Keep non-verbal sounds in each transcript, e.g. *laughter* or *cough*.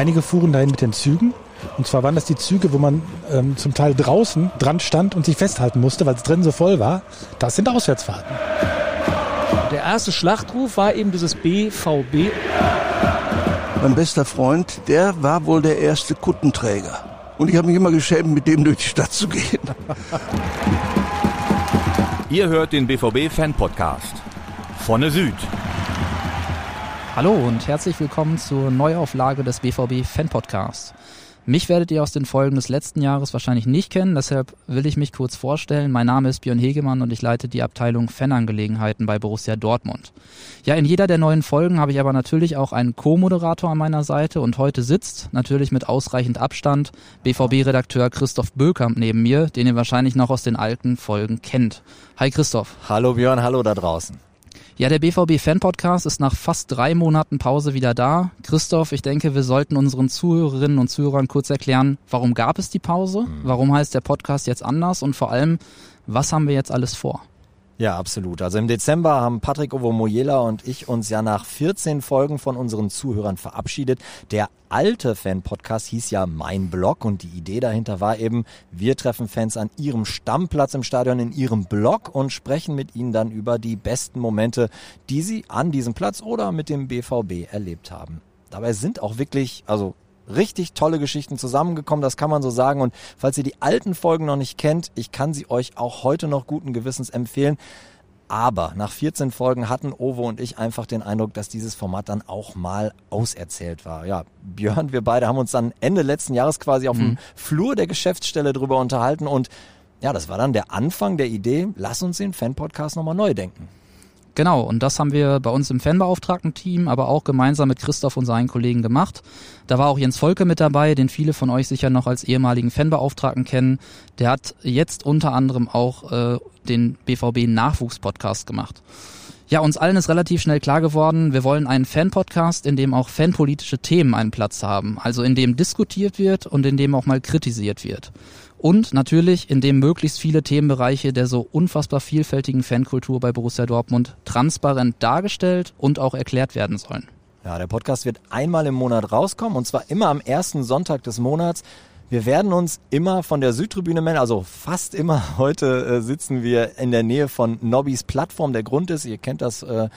Einige fuhren dahin mit den Zügen. Und zwar waren das die Züge, wo man ähm, zum Teil draußen dran stand und sich festhalten musste, weil es drin so voll war. Das sind Auswärtsfahrten. Der erste Schlachtruf war eben dieses BVB. Mein bester Freund, der war wohl der erste Kuttenträger. Und ich habe mich immer geschämt, mit dem durch die Stadt zu gehen. Ihr hört den BVB-Fan-Podcast. Vorne Süd. Hallo und herzlich willkommen zur Neuauflage des BVB Fan Podcasts. Mich werdet ihr aus den Folgen des letzten Jahres wahrscheinlich nicht kennen, deshalb will ich mich kurz vorstellen. Mein Name ist Björn Hegemann und ich leite die Abteilung Fanangelegenheiten bei Borussia Dortmund. Ja, in jeder der neuen Folgen habe ich aber natürlich auch einen Co-Moderator an meiner Seite und heute sitzt, natürlich mit ausreichend Abstand, BVB-Redakteur Christoph Bökamp neben mir, den ihr wahrscheinlich noch aus den alten Folgen kennt. Hi Christoph. Hallo Björn, hallo da draußen. Ja, der BVB Fan Podcast ist nach fast drei Monaten Pause wieder da. Christoph, ich denke, wir sollten unseren Zuhörerinnen und Zuhörern kurz erklären, warum gab es die Pause? Mhm. Warum heißt der Podcast jetzt anders? Und vor allem, was haben wir jetzt alles vor? Ja, absolut. Also im Dezember haben Patrick Ovomoyela und ich uns ja nach 14 Folgen von unseren Zuhörern verabschiedet. Der alte Fan-Podcast hieß ja Mein Blog und die Idee dahinter war eben, wir treffen Fans an ihrem Stammplatz im Stadion, in ihrem Blog und sprechen mit ihnen dann über die besten Momente, die sie an diesem Platz oder mit dem BVB erlebt haben. Dabei sind auch wirklich, also richtig tolle Geschichten zusammengekommen, das kann man so sagen. Und falls ihr die alten Folgen noch nicht kennt, ich kann sie euch auch heute noch guten Gewissens empfehlen. Aber nach 14 Folgen hatten Ovo und ich einfach den Eindruck, dass dieses Format dann auch mal auserzählt war. Ja, Björn, wir beide haben uns dann Ende letzten Jahres quasi auf mhm. dem Flur der Geschäftsstelle drüber unterhalten und ja, das war dann der Anfang der Idee, lass uns den Fan-Podcast nochmal neu denken. Genau, und das haben wir bei uns im Fanbeauftragten-Team, aber auch gemeinsam mit Christoph und seinen Kollegen gemacht. Da war auch Jens Volke mit dabei, den viele von euch sicher noch als ehemaligen Fanbeauftragten kennen. Der hat jetzt unter anderem auch äh, den BVB-Nachwuchs-Podcast gemacht. Ja, uns allen ist relativ schnell klar geworden, wir wollen einen Fan-Podcast, in dem auch fanpolitische Themen einen Platz haben. Also in dem diskutiert wird und in dem auch mal kritisiert wird. Und natürlich, in dem möglichst viele Themenbereiche der so unfassbar vielfältigen Fankultur bei Borussia Dortmund transparent dargestellt und auch erklärt werden sollen. Ja, der Podcast wird einmal im Monat rauskommen und zwar immer am ersten Sonntag des Monats. Wir werden uns immer von der Südtribüne melden, also fast immer. Heute äh, sitzen wir in der Nähe von Nobbys Plattform. Der Grund ist, ihr kennt das äh,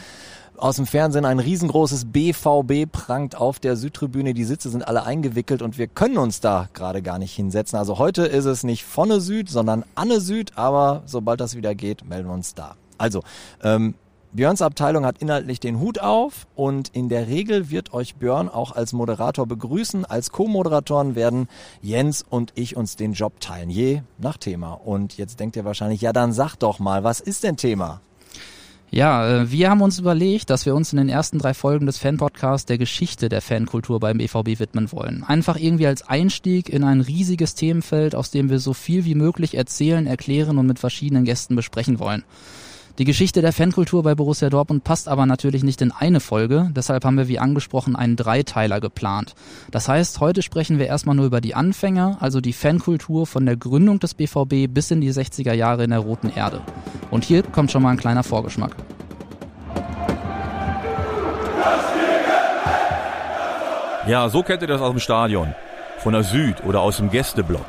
aus dem Fernsehen ein riesengroßes BVB prangt auf der Südtribüne. Die Sitze sind alle eingewickelt und wir können uns da gerade gar nicht hinsetzen. Also heute ist es nicht vorne Süd, sondern Anne Süd, aber sobald das wieder geht, melden wir uns da. Also, ähm, Björns Abteilung hat inhaltlich den Hut auf und in der Regel wird euch Björn auch als Moderator begrüßen. Als Co-Moderatoren werden Jens und ich uns den Job teilen, je nach Thema. Und jetzt denkt ihr wahrscheinlich, ja dann sag doch mal, was ist denn Thema? Ja, äh, wir haben uns überlegt, dass wir uns in den ersten drei Folgen des Fanpodcasts der Geschichte der Fankultur beim EVB widmen wollen. Einfach irgendwie als Einstieg in ein riesiges Themenfeld, aus dem wir so viel wie möglich erzählen, erklären und mit verschiedenen Gästen besprechen wollen. Die Geschichte der Fankultur bei Borussia Dortmund passt aber natürlich nicht in eine Folge, deshalb haben wir wie angesprochen einen Dreiteiler geplant. Das heißt, heute sprechen wir erstmal nur über die Anfänge, also die Fankultur von der Gründung des BVB bis in die 60er Jahre in der Roten Erde. Und hier kommt schon mal ein kleiner Vorgeschmack. Ja, so kennt ihr das aus dem Stadion. Von der Süd oder aus dem Gästeblock.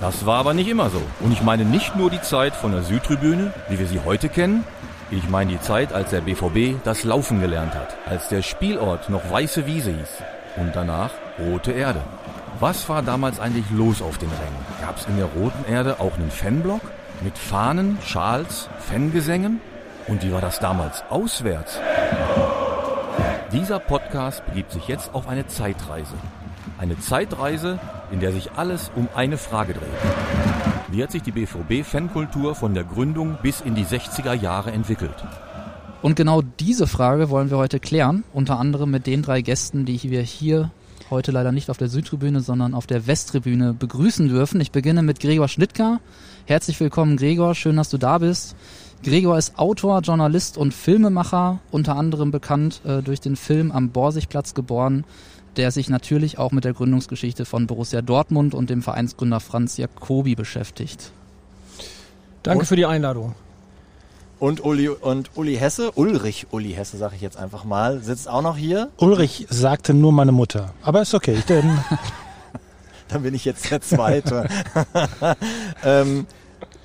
Das war aber nicht immer so. Und ich meine nicht nur die Zeit von der Südtribüne, wie wir sie heute kennen. Ich meine die Zeit, als der BVB das Laufen gelernt hat. Als der Spielort noch Weiße Wiese hieß. Und danach Rote Erde. Was war damals eigentlich los auf den Rängen? Gab es in der Roten Erde auch einen Fanblock? Mit Fahnen, Schals, Fangesängen? Und wie war das damals auswärts? Dieser Podcast begibt sich jetzt auf eine Zeitreise. Eine Zeitreise, in der sich alles um eine Frage dreht. Wie hat sich die BVB-Fankultur von der Gründung bis in die 60er Jahre entwickelt? Und genau diese Frage wollen wir heute klären, unter anderem mit den drei Gästen, die wir hier heute leider nicht auf der Südtribüne, sondern auf der Westtribüne begrüßen dürfen. Ich beginne mit Gregor Schnittker. Herzlich willkommen, Gregor. Schön, dass du da bist. Gregor ist Autor, Journalist und Filmemacher, unter anderem bekannt äh, durch den Film Am Borsigplatz geboren, der sich natürlich auch mit der Gründungsgeschichte von Borussia Dortmund und dem Vereinsgründer Franz Jacobi beschäftigt. Danke und, für die Einladung. Und Uli und Uli Hesse, Ulrich Uli Hesse, sage ich jetzt einfach mal, sitzt auch noch hier. Ulrich sagte nur meine Mutter. Aber ist okay, denn *laughs* Dann bin ich jetzt der Zweite. *laughs* ähm,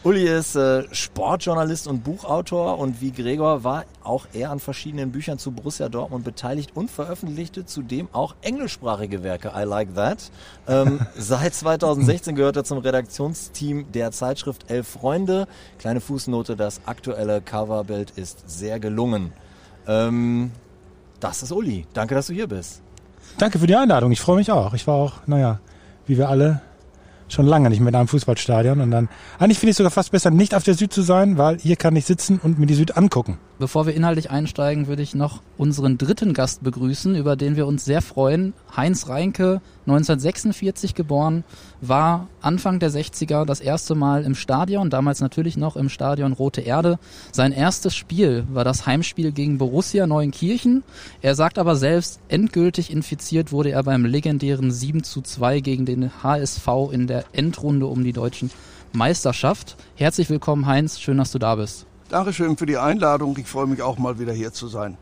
Uli ist äh, Sportjournalist und Buchautor und wie Gregor war auch er an verschiedenen Büchern zu Borussia Dortmund beteiligt und veröffentlichte zudem auch englischsprachige Werke. I like that. Ähm, *laughs* seit 2016 gehört er zum Redaktionsteam der Zeitschrift Elf Freunde. Kleine Fußnote, das aktuelle Coverbild ist sehr gelungen. Ähm, das ist Uli. Danke, dass du hier bist. danke für die Einladung. Ich freue mich auch. Ich war auch, naja, wie wir alle, schon lange nicht mehr in einem Fußballstadion. Und dann, eigentlich finde ich sogar fast besser, nicht auf der Süd zu sein, weil hier kann ich sitzen und mir die Süd angucken. Bevor wir inhaltlich einsteigen, würde ich noch unseren dritten Gast begrüßen, über den wir uns sehr freuen. Heinz Reinke, 1946 geboren, war Anfang der 60er das erste Mal im Stadion, damals natürlich noch im Stadion Rote Erde. Sein erstes Spiel war das Heimspiel gegen Borussia Neuenkirchen. Er sagt aber selbst, endgültig infiziert wurde er beim legendären 7 zu 2 gegen den HSV in der Endrunde um die deutschen Meisterschaft. Herzlich willkommen, Heinz. Schön, dass du da bist. Dankeschön für die Einladung. Ich freue mich auch mal wieder hier zu sein.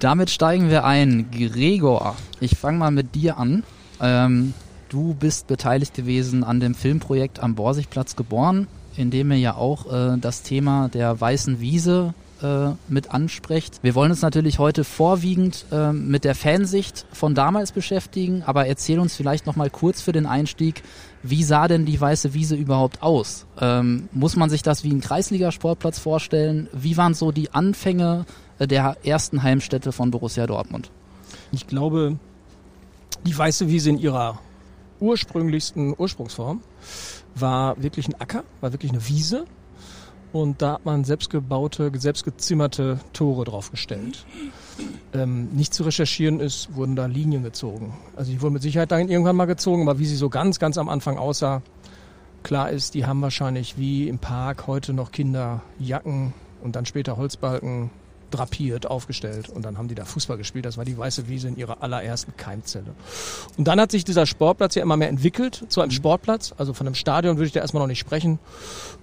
Damit steigen wir ein. Gregor, ich fange mal mit dir an. Ähm, du bist beteiligt gewesen an dem Filmprojekt am Borsigplatz geboren, in dem ihr ja auch äh, das Thema der weißen Wiese äh, mit ansprecht. Wir wollen uns natürlich heute vorwiegend äh, mit der Fansicht von damals beschäftigen, aber erzähl uns vielleicht noch mal kurz für den Einstieg, wie sah denn die weiße Wiese überhaupt aus? Ähm, muss man sich das wie ein Kreisligasportplatz vorstellen? Wie waren so die Anfänge äh, der ersten Heimstätte von Borussia Dortmund? Ich glaube, die weiße Wiese in ihrer ursprünglichsten Ursprungsform war wirklich ein Acker, war wirklich eine Wiese. Und da hat man selbstgebaute, selbstgezimmerte Tore draufgestellt. Ähm, nicht zu recherchieren ist, wurden da Linien gezogen. Also die wurden mit Sicherheit dann irgendwann mal gezogen, aber wie sie so ganz, ganz am Anfang aussah, klar ist, die haben wahrscheinlich wie im Park heute noch Kinderjacken und dann später Holzbalken drapiert, aufgestellt und dann haben die da Fußball gespielt. Das war die weiße Wiese in ihrer allerersten Keimzelle. Und dann hat sich dieser Sportplatz ja immer mehr entwickelt zu einem Sportplatz. Also von einem Stadion würde ich da erstmal noch nicht sprechen.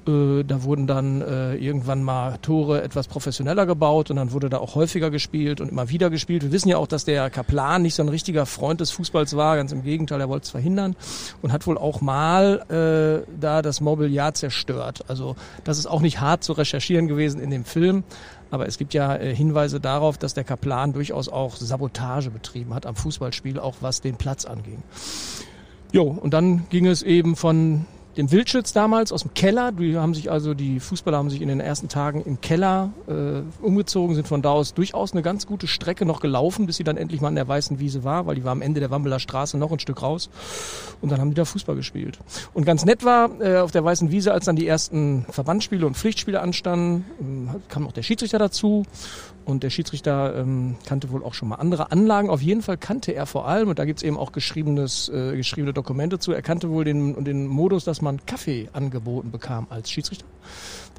Äh, da wurden dann äh, irgendwann mal Tore etwas professioneller gebaut und dann wurde da auch häufiger gespielt und immer wieder gespielt. Wir wissen ja auch, dass der Kaplan nicht so ein richtiger Freund des Fußballs war, ganz im Gegenteil, er wollte es verhindern und hat wohl auch mal äh, da das Mobiliar zerstört. Also das ist auch nicht hart zu recherchieren gewesen in dem Film. Aber es gibt ja äh, Hinweise darauf, dass der Kaplan durchaus auch Sabotage betrieben hat am Fußballspiel, auch was den Platz anging. Jo, und dann ging es eben von dem Wildschütz damals aus dem Keller. Die haben sich also, die Fußballer haben sich in den ersten Tagen im Keller äh, umgezogen, sind von da aus durchaus eine ganz gute Strecke noch gelaufen, bis sie dann endlich mal an der weißen Wiese war, weil die war am Ende der Wambeler Straße noch ein Stück raus. Und dann haben die da Fußball gespielt. Und ganz nett war äh, auf der weißen Wiese, als dann die ersten Verbandsspiele und Pflichtspiele anstanden, ähm, kam noch der Schiedsrichter dazu. Und der Schiedsrichter ähm, kannte wohl auch schon mal andere Anlagen. Auf jeden Fall kannte er vor allem, und da gibt's eben auch geschriebenes, äh, geschriebene Dokumente zu, er kannte wohl den, den Modus, dass man Kaffee angeboten bekam als Schiedsrichter.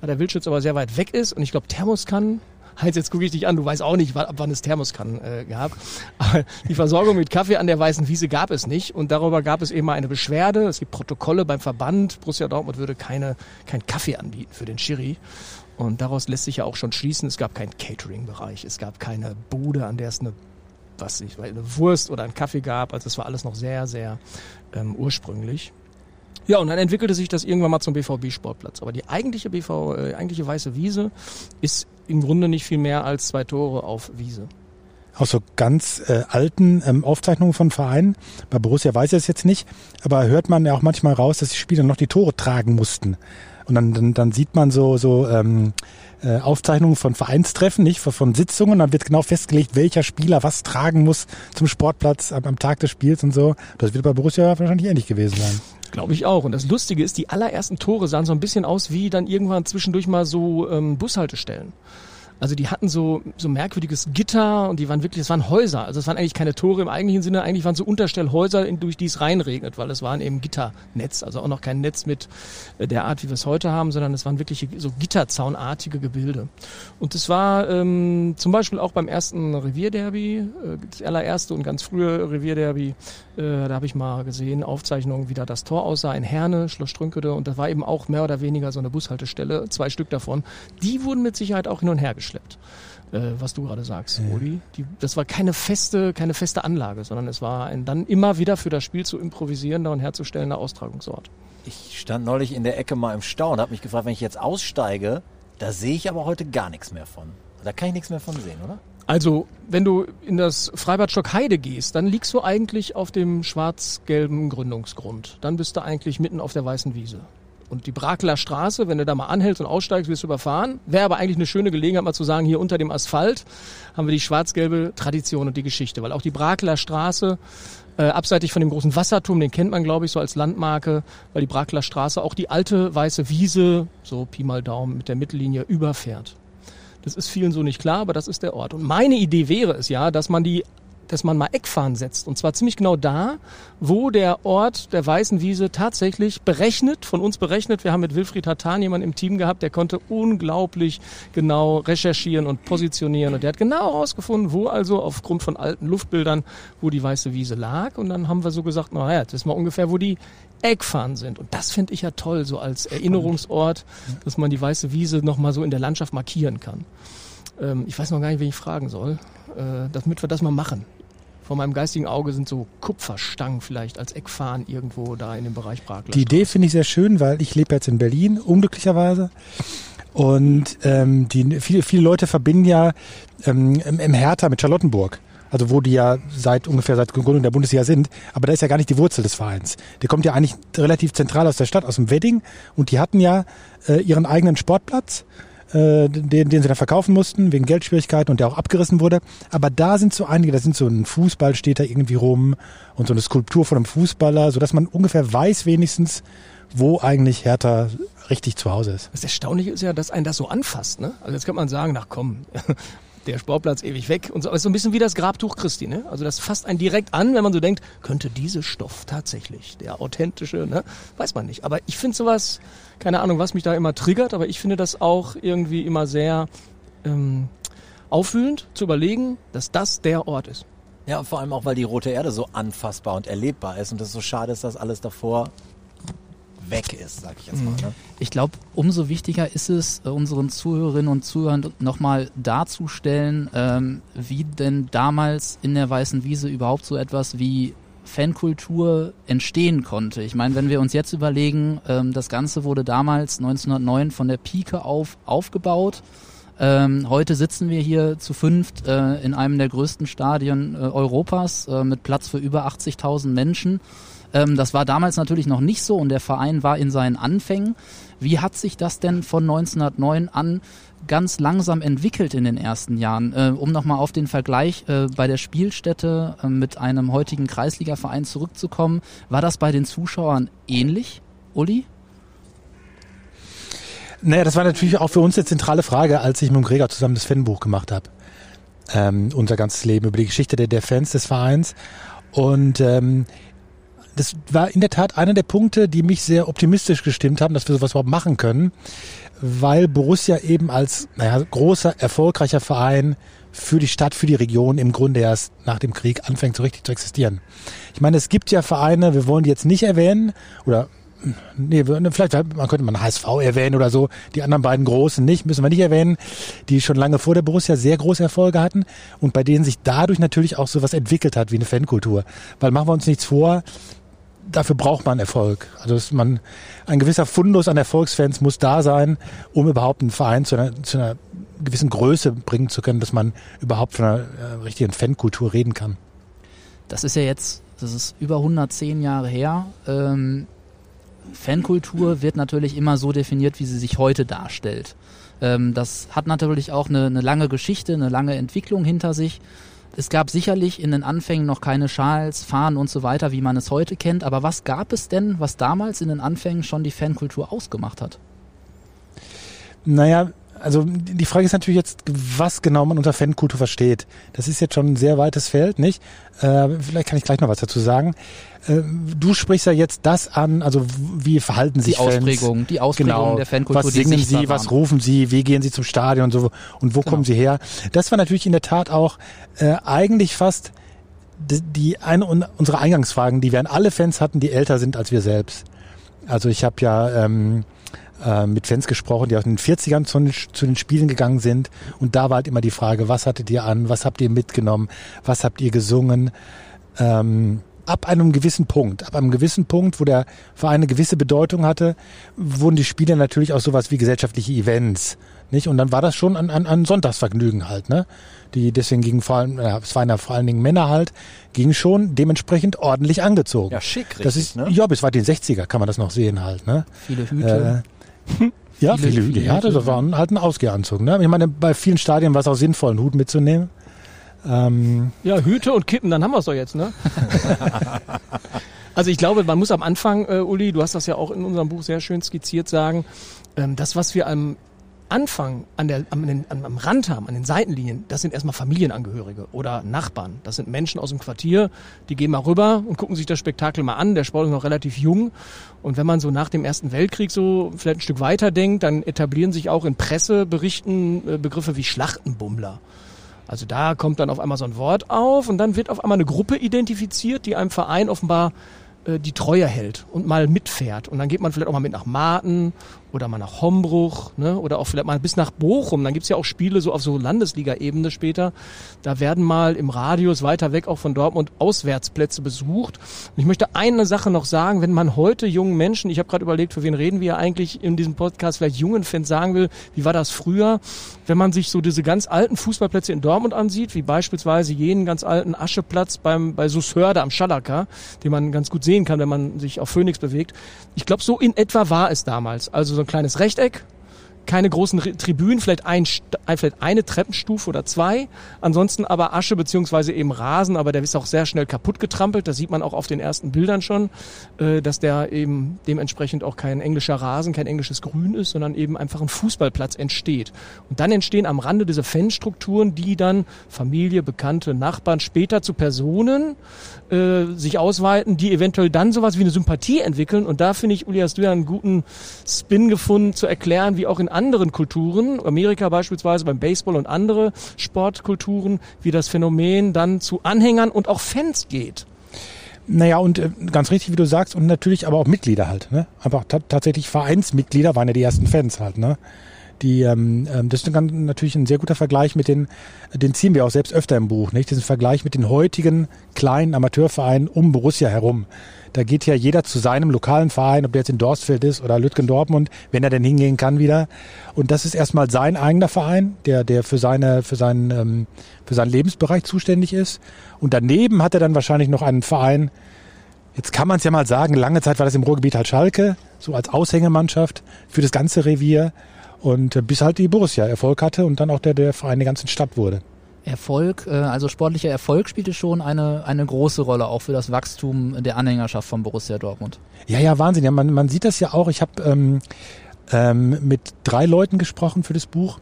Da der Wildschütz aber sehr weit weg ist und ich glaube Thermoskannen *laughs* Heinz, jetzt gucke ich dich an, du weißt auch nicht, ab wann es Thermoskannen äh, gab. Aber die Versorgung mit Kaffee an der Weißen Wiese gab es nicht. Und darüber gab es eben mal eine Beschwerde. Es gibt Protokolle beim Verband. Borussia Dortmund würde keine, kein Kaffee anbieten für den Schiri. Und daraus lässt sich ja auch schon schließen, es gab keinen Catering-Bereich. Es gab keine Bude, an der es eine, was ich, eine Wurst oder einen Kaffee gab. Also es war alles noch sehr, sehr ähm, ursprünglich. Ja, und dann entwickelte sich das irgendwann mal zum BVB-Sportplatz. Aber die eigentliche BV, äh, eigentliche weiße Wiese ist im Grunde nicht viel mehr als zwei Tore auf Wiese. Aus so ganz äh, alten ähm, Aufzeichnungen von Vereinen, bei Borussia weiß ich es jetzt nicht, aber hört man ja auch manchmal raus, dass die Spieler noch die Tore tragen mussten. Und dann, dann, dann sieht man so, so ähm, äh, Aufzeichnungen von Vereinstreffen, nicht von, von Sitzungen. Dann wird genau festgelegt, welcher Spieler was tragen muss zum Sportplatz am, am Tag des Spiels und so. Das wird bei Borussia wahrscheinlich ähnlich gewesen sein. Glaube ich auch. Und das Lustige ist, die allerersten Tore sahen so ein bisschen aus wie dann irgendwann zwischendurch mal so ähm, Bushaltestellen. Also die hatten so, so merkwürdiges Gitter und die waren wirklich, das waren Häuser. Also es waren eigentlich keine Tore im eigentlichen Sinne, eigentlich waren so Unterstellhäuser, in, durch die es reinregnet, weil es waren eben Gitternetz, also auch noch kein Netz mit äh, der Art, wie wir es heute haben, sondern es waren wirklich so Gitterzaunartige Gebilde. Und es war ähm, zum Beispiel auch beim ersten Revierderby, äh, das allererste und ganz frühe Revierderby, äh, da habe ich mal gesehen, Aufzeichnungen, wie da das Tor aussah in Herne, Schloss Strünkede und das war eben auch mehr oder weniger so eine Bushaltestelle, zwei Stück davon. Die wurden mit Sicherheit auch hin und her geschleppt. Äh, was du gerade sagst, ja. Uli. Die, das war keine feste, keine feste Anlage, sondern es war ein dann immer wieder für das Spiel zu improvisierender und herzustellender Austragungsort. Ich stand neulich in der Ecke mal im Stau und habe mich gefragt, wenn ich jetzt aussteige, da sehe ich aber heute gar nichts mehr von. Da kann ich nichts mehr von sehen, oder? Also, wenn du in das Freibad Stockheide gehst, dann liegst du eigentlich auf dem schwarz-gelben Gründungsgrund. Dann bist du eigentlich mitten auf der weißen Wiese. Und die Brakler Straße, wenn du da mal anhältst und aussteigst, wirst du überfahren. Wäre aber eigentlich eine schöne Gelegenheit, mal zu sagen, hier unter dem Asphalt haben wir die schwarz-gelbe Tradition und die Geschichte. Weil auch die Brakler Straße, äh, abseitig von dem großen Wasserturm, den kennt man, glaube ich, so als Landmarke, weil die Brakler Straße auch die alte weiße Wiese, so Pi mal Daumen, mit der Mittellinie überfährt. Das ist vielen so nicht klar, aber das ist der Ort. Und meine Idee wäre es ja, dass man die dass man mal Eckfahren setzt. Und zwar ziemlich genau da, wo der Ort der Weißen Wiese tatsächlich berechnet, von uns berechnet. Wir haben mit Wilfried Hatan jemanden im Team gehabt, der konnte unglaublich genau recherchieren und positionieren. Und der hat genau herausgefunden, wo also aufgrund von alten Luftbildern, wo die Weiße Wiese lag. Und dann haben wir so gesagt, naja, das ist mal ungefähr, wo die Eckfahren sind. Und das finde ich ja toll, so als Erinnerungsort, dass man die Weiße Wiese nochmal so in der Landschaft markieren kann. Ähm, ich weiß noch gar nicht, wen ich fragen soll, äh, damit wir das mal machen. Vor meinem geistigen Auge sind so Kupferstangen vielleicht als Eckfahren irgendwo da in dem Bereich Bragler. Die Idee finde ich sehr schön, weil ich lebe jetzt in Berlin, unglücklicherweise. Und ähm, die, viele, viele Leute verbinden ja ähm, im Hertha mit Charlottenburg also wo die ja seit ungefähr seit Gründung der Bundesliga sind, aber da ist ja gar nicht die Wurzel des Vereins. Der kommt ja eigentlich relativ zentral aus der Stadt, aus dem Wedding und die hatten ja äh, ihren eigenen Sportplatz, äh, den, den sie dann verkaufen mussten, wegen Geldschwierigkeiten und der auch abgerissen wurde. Aber da sind so einige, da sind so ein Fußball steht da irgendwie rum und so eine Skulptur von einem Fußballer, sodass man ungefähr weiß wenigstens, wo eigentlich Hertha richtig zu Hause ist. Das Erstaunliche ist ja, dass einen das so anfasst. Ne? Also jetzt könnte man sagen, nach komm, *laughs* der Sportplatz ewig weg und so. Aber ist so ein bisschen wie das Grabtuch Christi, ne? Also das fasst einen direkt an, wenn man so denkt, könnte diese Stoff tatsächlich der authentische, ne? Weiß man nicht. Aber ich finde sowas, keine Ahnung, was mich da immer triggert, aber ich finde das auch irgendwie immer sehr ähm, auffühlend zu überlegen, dass das der Ort ist. Ja, vor allem auch, weil die Rote Erde so anfassbar und erlebbar ist und es so schade ist, dass alles davor weg ist, sag ich jetzt mal. Ne? Ich glaube, umso wichtiger ist es, äh, unseren Zuhörerinnen und Zuhörern nochmal darzustellen, ähm, wie denn damals in der Weißen Wiese überhaupt so etwas wie Fankultur entstehen konnte. Ich meine, wenn wir uns jetzt überlegen, ähm, das Ganze wurde damals 1909 von der Pike auf aufgebaut. Ähm, heute sitzen wir hier zu fünft äh, in einem der größten Stadien äh, Europas äh, mit Platz für über 80.000 Menschen. Ähm, das war damals natürlich noch nicht so und der Verein war in seinen Anfängen. Wie hat sich das denn von 1909 an ganz langsam entwickelt in den ersten Jahren? Äh, um nochmal auf den Vergleich äh, bei der Spielstätte äh, mit einem heutigen Kreisligaverein zurückzukommen, war das bei den Zuschauern ähnlich, Uli? Naja, das war natürlich auch für uns eine zentrale Frage, als ich mit dem Gregor zusammen das Fanbuch gemacht habe. Ähm, unser ganzes Leben über die Geschichte der, der Fans des Vereins. Und ähm, das war in der Tat einer der Punkte, die mich sehr optimistisch gestimmt haben, dass wir sowas überhaupt machen können, weil Borussia eben als naja, großer, erfolgreicher Verein für die Stadt, für die Region im Grunde erst nach dem Krieg anfängt so richtig zu existieren. Ich meine, es gibt ja Vereine, wir wollen die jetzt nicht erwähnen, oder nee, vielleicht man könnte man HSV erwähnen oder so, die anderen beiden großen nicht, müssen wir nicht erwähnen, die schon lange vor der Borussia sehr große Erfolge hatten und bei denen sich dadurch natürlich auch sowas entwickelt hat wie eine Fankultur. Weil machen wir uns nichts vor, dafür braucht man Erfolg. Also dass man ein gewisser Fundus an Erfolgsfans muss da sein, um überhaupt einen Verein zu einer, zu einer gewissen Größe bringen zu können, dass man überhaupt von einer äh, richtigen Fankultur reden kann. Das ist ja jetzt, das ist über 110 Jahre her. Ähm, Fankultur wird natürlich immer so definiert, wie sie sich heute darstellt. Ähm, das hat natürlich auch eine, eine lange Geschichte, eine lange Entwicklung hinter sich. Es gab sicherlich in den Anfängen noch keine Schals, Fahnen und so weiter, wie man es heute kennt. Aber was gab es denn, was damals in den Anfängen schon die Fankultur ausgemacht hat? Naja, also die Frage ist natürlich jetzt, was genau man unter Fankultur versteht. Das ist jetzt schon ein sehr weites Feld, nicht? Äh, vielleicht kann ich gleich noch was dazu sagen. Äh, du sprichst ja jetzt das an, also wie verhalten sich die Ausprägung, Fans? die Ausprägung genau. der Fankultur. Was singen sie, was rufen sie, wie gehen sie zum Stadion und so und wo Genau. kommen sie her? Das war natürlich in der Tat auch äh, eigentlich fast die, die eine un- unserer Eingangsfragen, die wir an alle Fans hatten, die älter sind als wir selbst. Also ich habe ja ähm, äh, mit Fans gesprochen, die aus den 40ern zu den, zu den Spielen gegangen sind. Und da war halt immer die Frage, was hattet ihr an, was habt ihr mitgenommen, was habt ihr gesungen. Ähm, ab einem gewissen Punkt, ab einem gewissen Punkt, wo der Verein eine gewisse Bedeutung hatte, wurden die Spiele natürlich auch sowas wie gesellschaftliche Events. Nicht? Und dann war das schon ein, ein, ein Sonntagsvergnügen halt, ne? Die deswegen gingen vor allem, ja, es waren ja vor allen Dingen Männer halt, gingen schon dementsprechend ordentlich angezogen. Ja, schick, richtig, Das ist, ne? ja, bis weit in den 60er kann man das noch sehen halt, ne? Viele Hüte. Ja, Viele- viele, Hüte. viele Ja, Hüte, das war halt ein Ausgehanzug. Ne? Ich meine, bei vielen Stadien war es auch sinnvoll, einen Hut mitzunehmen. Ähm, Ja, Hüte und Kippen, dann haben wir es doch jetzt, ne? *laughs* also ich glaube, man muss am Anfang, äh, Uli, du hast das ja auch in unserem Buch sehr schön skizziert, sagen, ähm, das, was wir am Anfang an der, am, den, am, Rand haben, an den Seitenlinien, das sind erstmal Familienangehörige oder Nachbarn. Das sind Menschen aus dem Quartier, die gehen mal rüber und gucken sich das Spektakel mal an. Der Sport ist noch relativ jung. Und wenn man so nach dem Ersten Weltkrieg so vielleicht ein Stück weiter denkt, dann etablieren sich auch in Presseberichten äh, Begriffe wie Schlachtenbummler. Also da kommt dann auf einmal so ein Wort auf und dann wird auf einmal eine Gruppe identifiziert, die einem Verein offenbar äh, die Treue hält und mal mitfährt. Und dann geht man vielleicht auch mal mit nach Marten oder mal nach Hombruch ne? oder auch vielleicht mal bis nach Bochum. Dann gibt's ja auch Spiele so auf so Landesliga-Ebene später. Da werden mal im Radius weiter weg auch von Dortmund Auswärtsplätze besucht. Und ich möchte eine Sache noch sagen, wenn man heute jungen Menschen, ich habe gerade überlegt, für wen reden wir eigentlich in diesem Podcast, vielleicht jungen Fans sagen will, wie war das früher, wenn man sich so diese ganz alten Fußballplätze in Dortmund ansieht, wie beispielsweise jenen ganz alten Ascheplatz beim bei Sushörde am Schallacker, den man ganz gut sehen kann, wenn man sich auf Phoenix bewegt. Ich glaube, so in etwa war es damals. Also so ein kleines Rechteck, keine großen Tribünen, vielleicht, ein, vielleicht eine Treppenstufe oder zwei. Ansonsten aber Asche beziehungsweise eben Rasen, aber der ist auch sehr schnell kaputt getrampelt. Das sieht man auch auf den ersten Bildern schon, äh, dass der eben dementsprechend auch kein englischer Rasen, kein englisches Grün ist, sondern eben einfach ein Fußballplatz entsteht. Und dann entstehen am Rande diese Fanstrukturen, die dann Familie, Bekannte, Nachbarn später zu Personen äh, sich ausweiten, die eventuell dann sowas wie eine Sympathie entwickeln. Und da finde ich, Uli, hast du ja einen guten Spin gefunden, zu erklären, wie auch in anderen Kulturen, Amerika beispielsweise beim Baseball und andere Sportkulturen, wie das Phänomen dann zu Anhängern und auch Fans geht. Naja, und äh, ganz richtig, wie du sagst, und natürlich aber auch Mitglieder halt. Ne? Einfach ta tatsächlich Vereinsmitglieder waren ja die ersten Fans halt. Ne? Die, ähm, ähm, das ist ein, natürlich ein sehr guter Vergleich mit den, den ziehen wir auch selbst öfter im Buch, nicht? Diesen Vergleich mit den heutigen kleinen Amateurvereinen um Borussia herum. Da geht ja jeder zu seinem lokalen Verein, ob der jetzt in Dorstfeld ist oder Lütgen Dortmund, wenn er denn hingehen kann wieder. Und das ist erstmal sein eigener Verein, der, der für seine, für seinen, ähm, für seinen Lebensbereich zuständig ist. Und daneben hat er dann wahrscheinlich noch einen Verein, Jetzt kann man es ja mal sagen, lange Zeit war das im Ruhrgebiet halt Schalke, so als Aushängemannschaft für das ganze Revier. Und äh, bis halt die Borussia Erfolg hatte und dann auch der, der Verein der ganzen Stadt wurde. Erfolg, äh, also sportlicher Erfolg spielte schon eine, eine große Rolle auch für das Wachstum der Anhängerschaft von Borussia Dortmund. Ja, ja, Wahnsinn. Ja, man, man sieht das ja auch. Ich habe ähm, ähm, mit drei Leuten gesprochen für das Buch,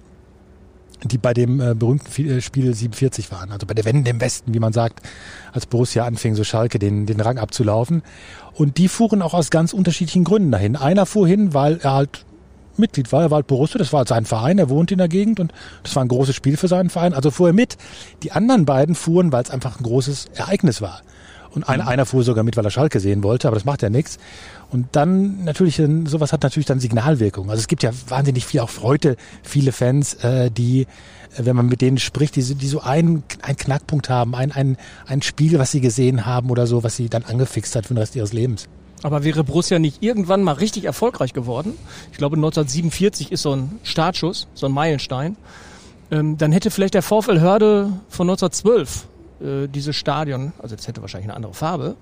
die bei dem äh, berühmten äh, Spiel 47 waren. Also bei der Wende im Westen, wie man sagt, als Borussia anfing, so Schalke den, den Rang abzulaufen. Und die fuhren auch aus ganz unterschiedlichen Gründen dahin. Einer fuhr hin, weil er halt Mitglied war. Er war halt Borussia, das war halt sein Verein, er wohnt in der Gegend und das war ein großes Spiel für seinen Verein. Also fuhr er mit. Die anderen beiden fuhren, weil es einfach ein großes Ereignis war. Und einer, einer fuhr sogar mit, weil er Schalke sehen wollte, aber das macht ja nichts. Und dann natürlich, äh, sowas hat natürlich dann Signalwirkung. Also es gibt ja wahnsinnig viel, auch heute viele Fans, äh, die, äh, wenn man mit denen spricht, die, so- die so einen, einen Knackpunkt haben, ein, ein, ein Spiel, was sie gesehen haben oder so, was sie dann angefixt hat für den Rest ihres Lebens. Aber wäre Borussia nicht irgendwann mal richtig erfolgreich geworden? Ich glaube 1947 ist so ein Startschuss, so ein Meilenstein. Ähm, dann hätte vielleicht der VfL Hörde von 1912 äh, dieses Stadion, also das hätte wahrscheinlich eine andere Farbe,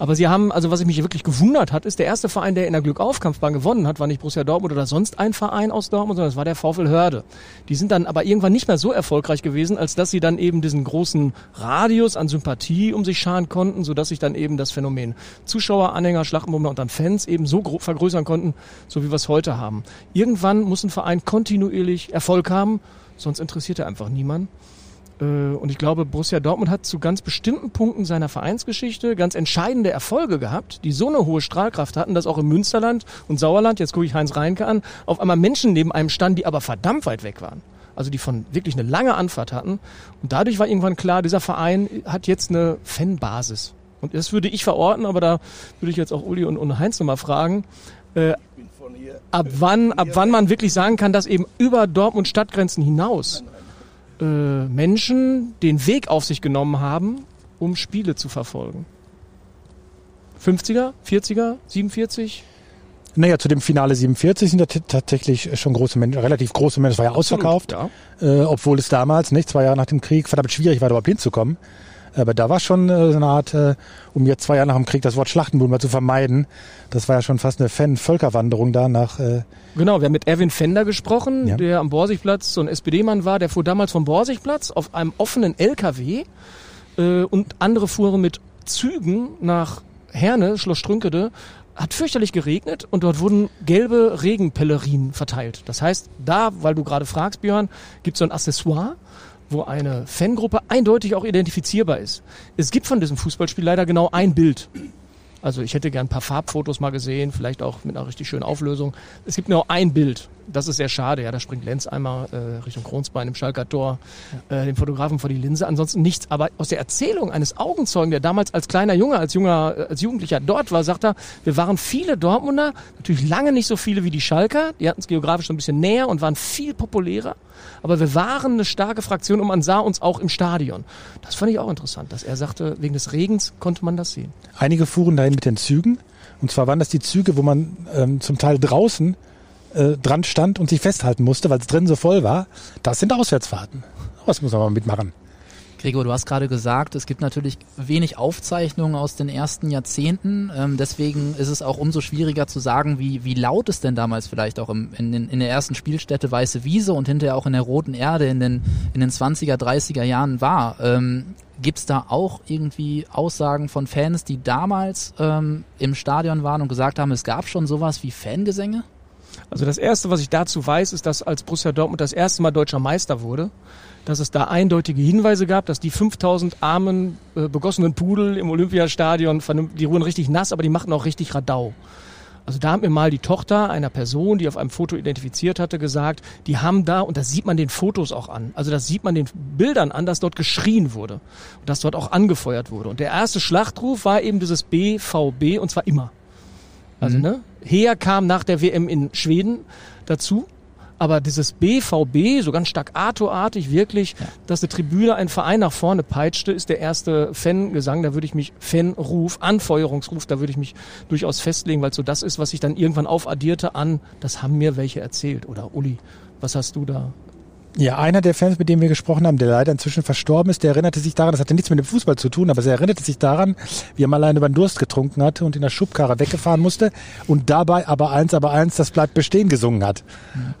aber sie haben, also was ich mich wirklich gewundert hat, ist der erste Verein, der in der Glückaufkampfbahn gewonnen hat, war nicht Borussia Dortmund oder sonst ein Verein aus Dortmund, sondern es war der VfL Hörde. Die sind dann aber irgendwann nicht mehr so erfolgreich gewesen, als dass sie dann eben diesen großen Radius an Sympathie um sich scharen konnten, sodass sich dann eben das Phänomen Zuschauer, Anhänger, Schlachtenbummler und dann Fans eben so vergrößern konnten, so wie wir es heute haben. Irgendwann muss ein Verein kontinuierlich Erfolg haben, sonst interessiert er einfach niemand. Äh, und ich glaube, Borussia Dortmund hat zu ganz bestimmten Punkten seiner Vereinsgeschichte ganz entscheidende Erfolge gehabt, die so eine hohe Strahlkraft hatten, dass auch im Münsterland und Sauerland, jetzt gucke ich Heinz Reinke an, auf einmal Menschen neben einem standen, die aber verdammt weit weg waren. Also die von wirklich eine lange Anfahrt hatten. Und dadurch war irgendwann klar, dieser Verein hat jetzt eine Fanbasis. Und das würde ich verorten, aber da würde ich jetzt auch Uli und, und Heinz nochmal fragen. Äh, ab wann, ab wann man wirklich sagen kann, dass eben über Dortmund Stadtgrenzen hinaus äh, Menschen den Weg auf sich genommen haben, um Spiele zu verfolgen. 50er, 40er, 47? Naja, zu dem Finale 47 sind da tatsächlich schon große Menschen, relativ große Menschen, das war ja ausverkauft, ja. Äh, obwohl es damals, nicht, zwei Jahre nach dem Krieg, verdammt schwierig war, überhaupt hinzukommen. Aber da war schon äh, so eine Art, äh, um jetzt zwei Jahre nach dem Krieg das Wort Schlachtenbude mal zu vermeiden, das war ja schon fast eine Fan-Völkerwanderung da nach. Äh genau, wir haben mit Erwin Fender gesprochen, ja. der am Borsigplatz so ein SPD-Mann war, der fuhr damals vom Borsigplatz auf einem offenen LKW äh, und andere fuhren mit Zügen nach Herne, Schloss Strünkede, hat fürchterlich geregnet und dort wurden gelbe Regenpellerinen verteilt. Das heißt, da, weil du gerade fragst, Björn, gibt es so ein Accessoire, wo eine Fangruppe eindeutig auch identifizierbar ist. Es gibt von diesem Fußballspiel leider genau ein Bild. Also ich hätte gern ein paar Farbfotos mal gesehen, vielleicht auch mit einer richtig schönen Auflösung. Es gibt nur ein Bild. Das ist sehr schade. Ja, da springt Lenz einmal äh, Richtung Kronsbein im Schalker Tor, äh, dem Fotografen vor die Linse. Ansonsten nichts. Aber aus der Erzählung eines Augenzeugen, der damals als kleiner Junge, als junger, äh, als Jugendlicher dort war, sagt er, wir waren viele Dortmunder, natürlich lange nicht so viele wie die Schalker. Die hatten es geografisch ein bisschen näher und waren viel populärer aber wir waren eine starke Fraktion und man sah uns auch im Stadion. Das fand ich auch interessant, dass er sagte, wegen des Regens konnte man das sehen. Einige fuhren dahin mit den Zügen. Und zwar waren das die Züge, wo man ähm, zum Teil draußen äh, dran stand und sich festhalten musste, weil es drin so voll war. Das sind Auswärtsfahrten. Was muss man mal mitmachen? Gregor, du hast gerade gesagt, es gibt natürlich wenig Aufzeichnungen aus den ersten Jahrzehnten. Ähm, deswegen ist es auch umso schwieriger zu sagen, wie, wie laut es denn damals vielleicht auch im, in, in, in der ersten Spielstätte Weiße Wiese und hinterher auch in der Roten Erde in den, in den 20er, 30er Jahren war. Ähm, Gibt es da auch irgendwie Aussagen von Fans, die damals ähm, im Stadion waren und gesagt haben, es gab schon sowas wie Fangesänge? Also das Erste, was ich dazu weiß, ist, dass als Borussia Dortmund das erste Mal deutscher Meister wurde, dass es da eindeutige Hinweise gab, dass die 5000 armen, äh, begossenen Pudel im Olympiastadion, die wurden richtig nass, aber die machten auch richtig Radau. Also da hat mir mal die Tochter einer Person, die auf einem Foto identifiziert hatte, gesagt, die haben da, und das sieht man den Fotos auch an, also das sieht man den Bildern an, dass dort geschrien wurde und dass dort auch angefeuert wurde. Und der erste Schlachtruf war eben dieses BVB und zwar immer. Also mhm. ne, Heer kam nach der WM in Schweden dazu aber dieses BVB, so ganz stark Arto-artig, wirklich, ja. dass eine Tribüne einen Verein nach vorne peitschte, ist der erste Fangesang. Da würde ich mich, Fanruf, Anfeuerungsruf, da würde ich mich durchaus festlegen, weil so das ist, was ich dann irgendwann aufaddierte an, das haben mir welche erzählt. Oder Uli, was hast du da ja, einer der Fans, mit dem wir gesprochen haben, der leider inzwischen verstorben ist, der erinnerte sich daran, das hatte nichts mit dem Fußball zu tun, aber er erinnerte sich daran, wie er mal alleine über den Durst getrunken hatte und in der Schubkarre weggefahren musste und dabei aber eins, aber eins, das bleibt bestehen gesungen hat.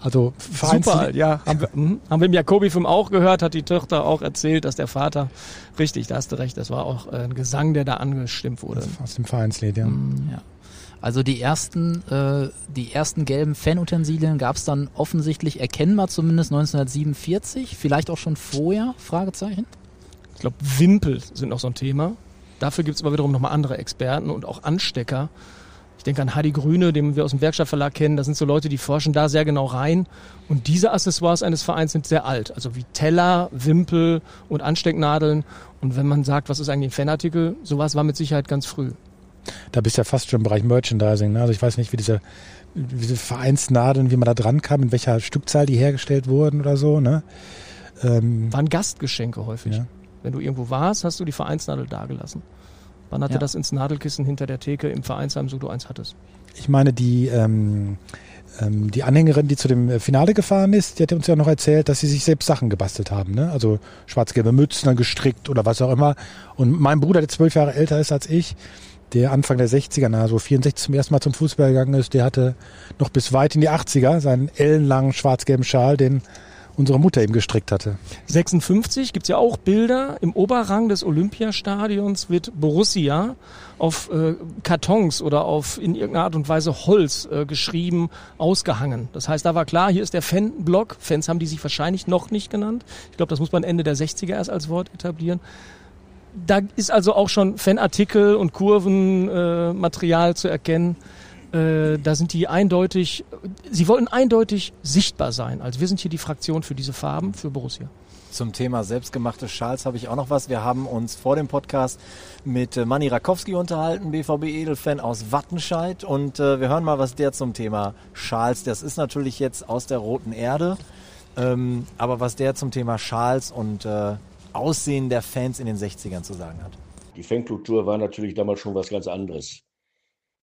Also Vereins Super, ja. Haben wir, mh, haben wir im Jakobi-Film auch gehört, hat die Tochter auch erzählt, dass der Vater, richtig, da hast du recht, das war auch äh, ein Gesang, der da angestimmt wurde. Aus dem Vereinslied, ja. Mhm, ja. Also die ersten, äh, die ersten gelben Fanutensilien gab es dann offensichtlich erkennbar, zumindest 1947, vielleicht auch schon vorher, Fragezeichen? Ich glaube, Wimpel sind noch so ein Thema. Dafür gibt es aber wiederum nochmal andere Experten und auch Anstecker. Ich denke an Hadi Grüne, den wir aus dem Werkstattverlag kennen. Das sind so Leute, die forschen da sehr genau rein. Und diese Accessoires eines Vereins sind sehr alt. Also wie Teller, Wimpel und Anstecknadeln. Und wenn man sagt, was ist eigentlich ein Fanartikel, sowas war mit Sicherheit ganz früh. Da bist du ja fast schon im Bereich Merchandising. Ne? Also ich weiß nicht, wie diese, diese Vereinsnadeln, wie man da dran kam, in welcher Stückzahl die hergestellt wurden oder so. Ne? Ähm, Waren Gastgeschenke häufig. Ja. Wenn du irgendwo warst, hast du die Vereinsnadel dagelassen. Man hatte Ja. das ins Nadelkissen hinter der Theke im Vereinsheim, so du eins hattest. Ich meine, die, ähm, ähm, die Anhängerin, die zu dem äh, Finale gefahren ist, die hat uns ja noch erzählt, dass sie sich selbst Sachen gebastelt haben. Ne? Also schwarz-gelbe Mützen dann gestrickt oder was auch immer. Und mein Bruder, der zwölf Jahre älter ist als ich, der Anfang der 60er, na, so 64 zum ersten Mal zum Fußball gegangen ist, der hatte noch bis weit in die 80er seinen ellenlangen schwarz-gelben Schal, den unsere Mutter ihm gestrickt hatte. 56 gibt's ja auch Bilder. Im Oberrang des Olympiastadions wird Borussia auf äh, Kartons oder auf in irgendeiner Art und Weise Holz äh, geschrieben, ausgehangen. Das heißt, da war klar, hier ist der Fanblock. Fans haben die sich wahrscheinlich noch nicht genannt. Ich glaube, das muss man Ende der 60er erst als Wort etablieren. Da ist also auch schon Fanartikel und Kurvenmaterial äh, zu erkennen. Äh, da sind die eindeutig, sie wollten eindeutig sichtbar sein. Also wir sind hier die Fraktion für diese Farben, für Borussia. Zum Thema selbstgemachte Schals habe ich auch noch was. Wir haben uns vor dem Podcast mit äh, Manni Rakowski unterhalten, BVB-Edelfan aus Wattenscheid. Und äh, wir hören mal, was der zum Thema Schals, das ist natürlich jetzt aus der roten Erde, ähm, aber was der zum Thema Schals und äh, Aussehen der Fans in den 60ern zu sagen hat. Die Fankultur war natürlich damals schon was ganz anderes.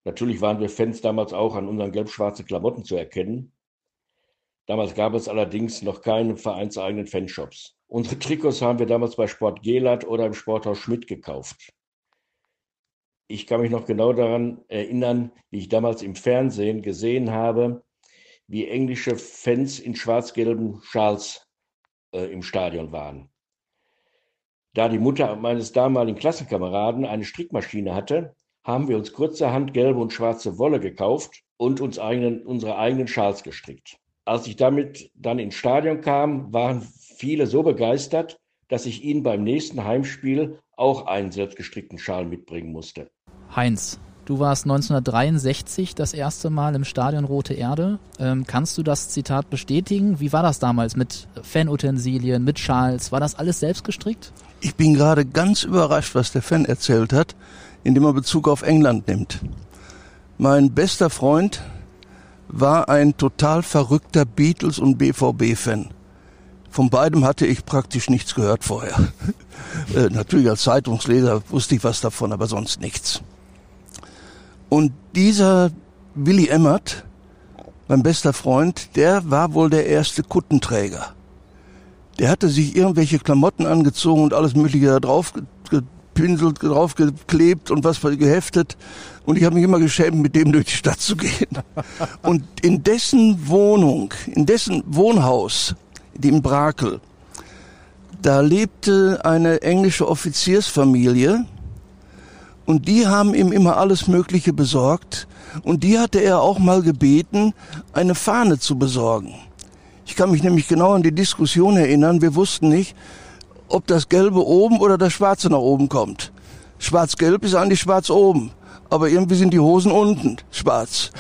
Natürlich waren wir Fans damals auch an unseren gelb-schwarzen Klamotten zu erkennen. Damals gab es allerdings noch keine vereinseigenen Fanshops. Unsere Trikots haben wir damals bei Sport Gelat oder im Sporthaus Schmidt gekauft. Ich kann mich noch genau daran erinnern, wie ich damals im Fernsehen gesehen habe, wie englische Fans in schwarz-gelben Schals äh, im Stadion waren. Da die Mutter meines damaligen Klassenkameraden eine Strickmaschine hatte, haben wir uns kurzerhand gelbe und schwarze Wolle gekauft und uns eigenen, unsere eigenen Schals gestrickt. Als ich damit dann ins Stadion kam, waren viele so begeistert, dass ich ihnen beim nächsten Heimspiel auch einen selbstgestrickten Schal mitbringen musste. Heinz, du warst 1963 das erste Mal im Stadion Rote Erde. Ähm, kannst du das Zitat bestätigen? Wie war das damals mit Fanutensilien, mit Schals? War das alles selbst gestrickt? Ich bin gerade ganz überrascht, was der Fan erzählt hat, indem er Bezug auf England nimmt. Mein bester Freund war ein total verrückter Beatles- und BVB-Fan. Von beidem hatte ich praktisch nichts gehört vorher. *laughs* äh, natürlich als Zeitungsleser wusste ich was davon, aber sonst nichts. Und dieser Willy Emmert, mein bester Freund, der war wohl der erste Kuttenträger. Der hatte sich irgendwelche Klamotten angezogen und alles Mögliche da drauf gepinselt, drauf geklebt und was geheftet. Und ich habe mich immer geschämt, mit dem durch die Stadt zu gehen. *laughs* Und in dessen Wohnung, in dessen Wohnhaus, in Brakel, da lebte eine englische Offiziersfamilie und die haben ihm immer alles Mögliche besorgt. Und die hatte er auch mal gebeten, eine Fahne zu besorgen. Ich kann mich nämlich genau an die Diskussion erinnern. Wir wussten nicht, ob das Gelbe oben oder das Schwarze nach oben kommt. Schwarz-Gelb ist eigentlich schwarz oben, aber irgendwie sind die Hosen unten schwarz.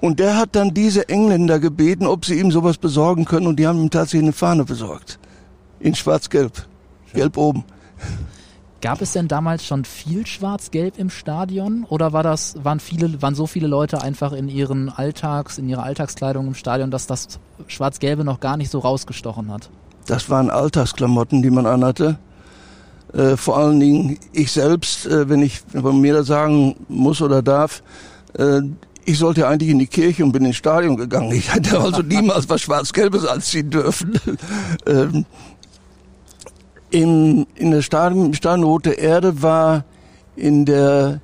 Und der hat dann diese Engländer gebeten, ob sie ihm sowas besorgen können und die haben ihm tatsächlich eine Fahne besorgt. In schwarz-gelb. Gelb oben. Gab es denn damals schon viel Schwarz-Gelb im Stadion oder war das, waren viele, waren so viele Leute einfach in ihren Alltags, in ihrer Alltagskleidung im Stadion, dass das Schwarz-Gelbe noch gar nicht so rausgestochen hat? Das waren Alltagsklamotten, die man anhatte. Äh, vor allen Dingen ich selbst, äh, wenn ich von mir das sagen muss oder darf, äh, ich sollte eigentlich in die Kirche und bin ins Stadion gegangen. Ich hätte also *laughs* niemals was Schwarz-Gelbes anziehen dürfen. ähm, in, in der Stadion, Stadion Rote Erde war in der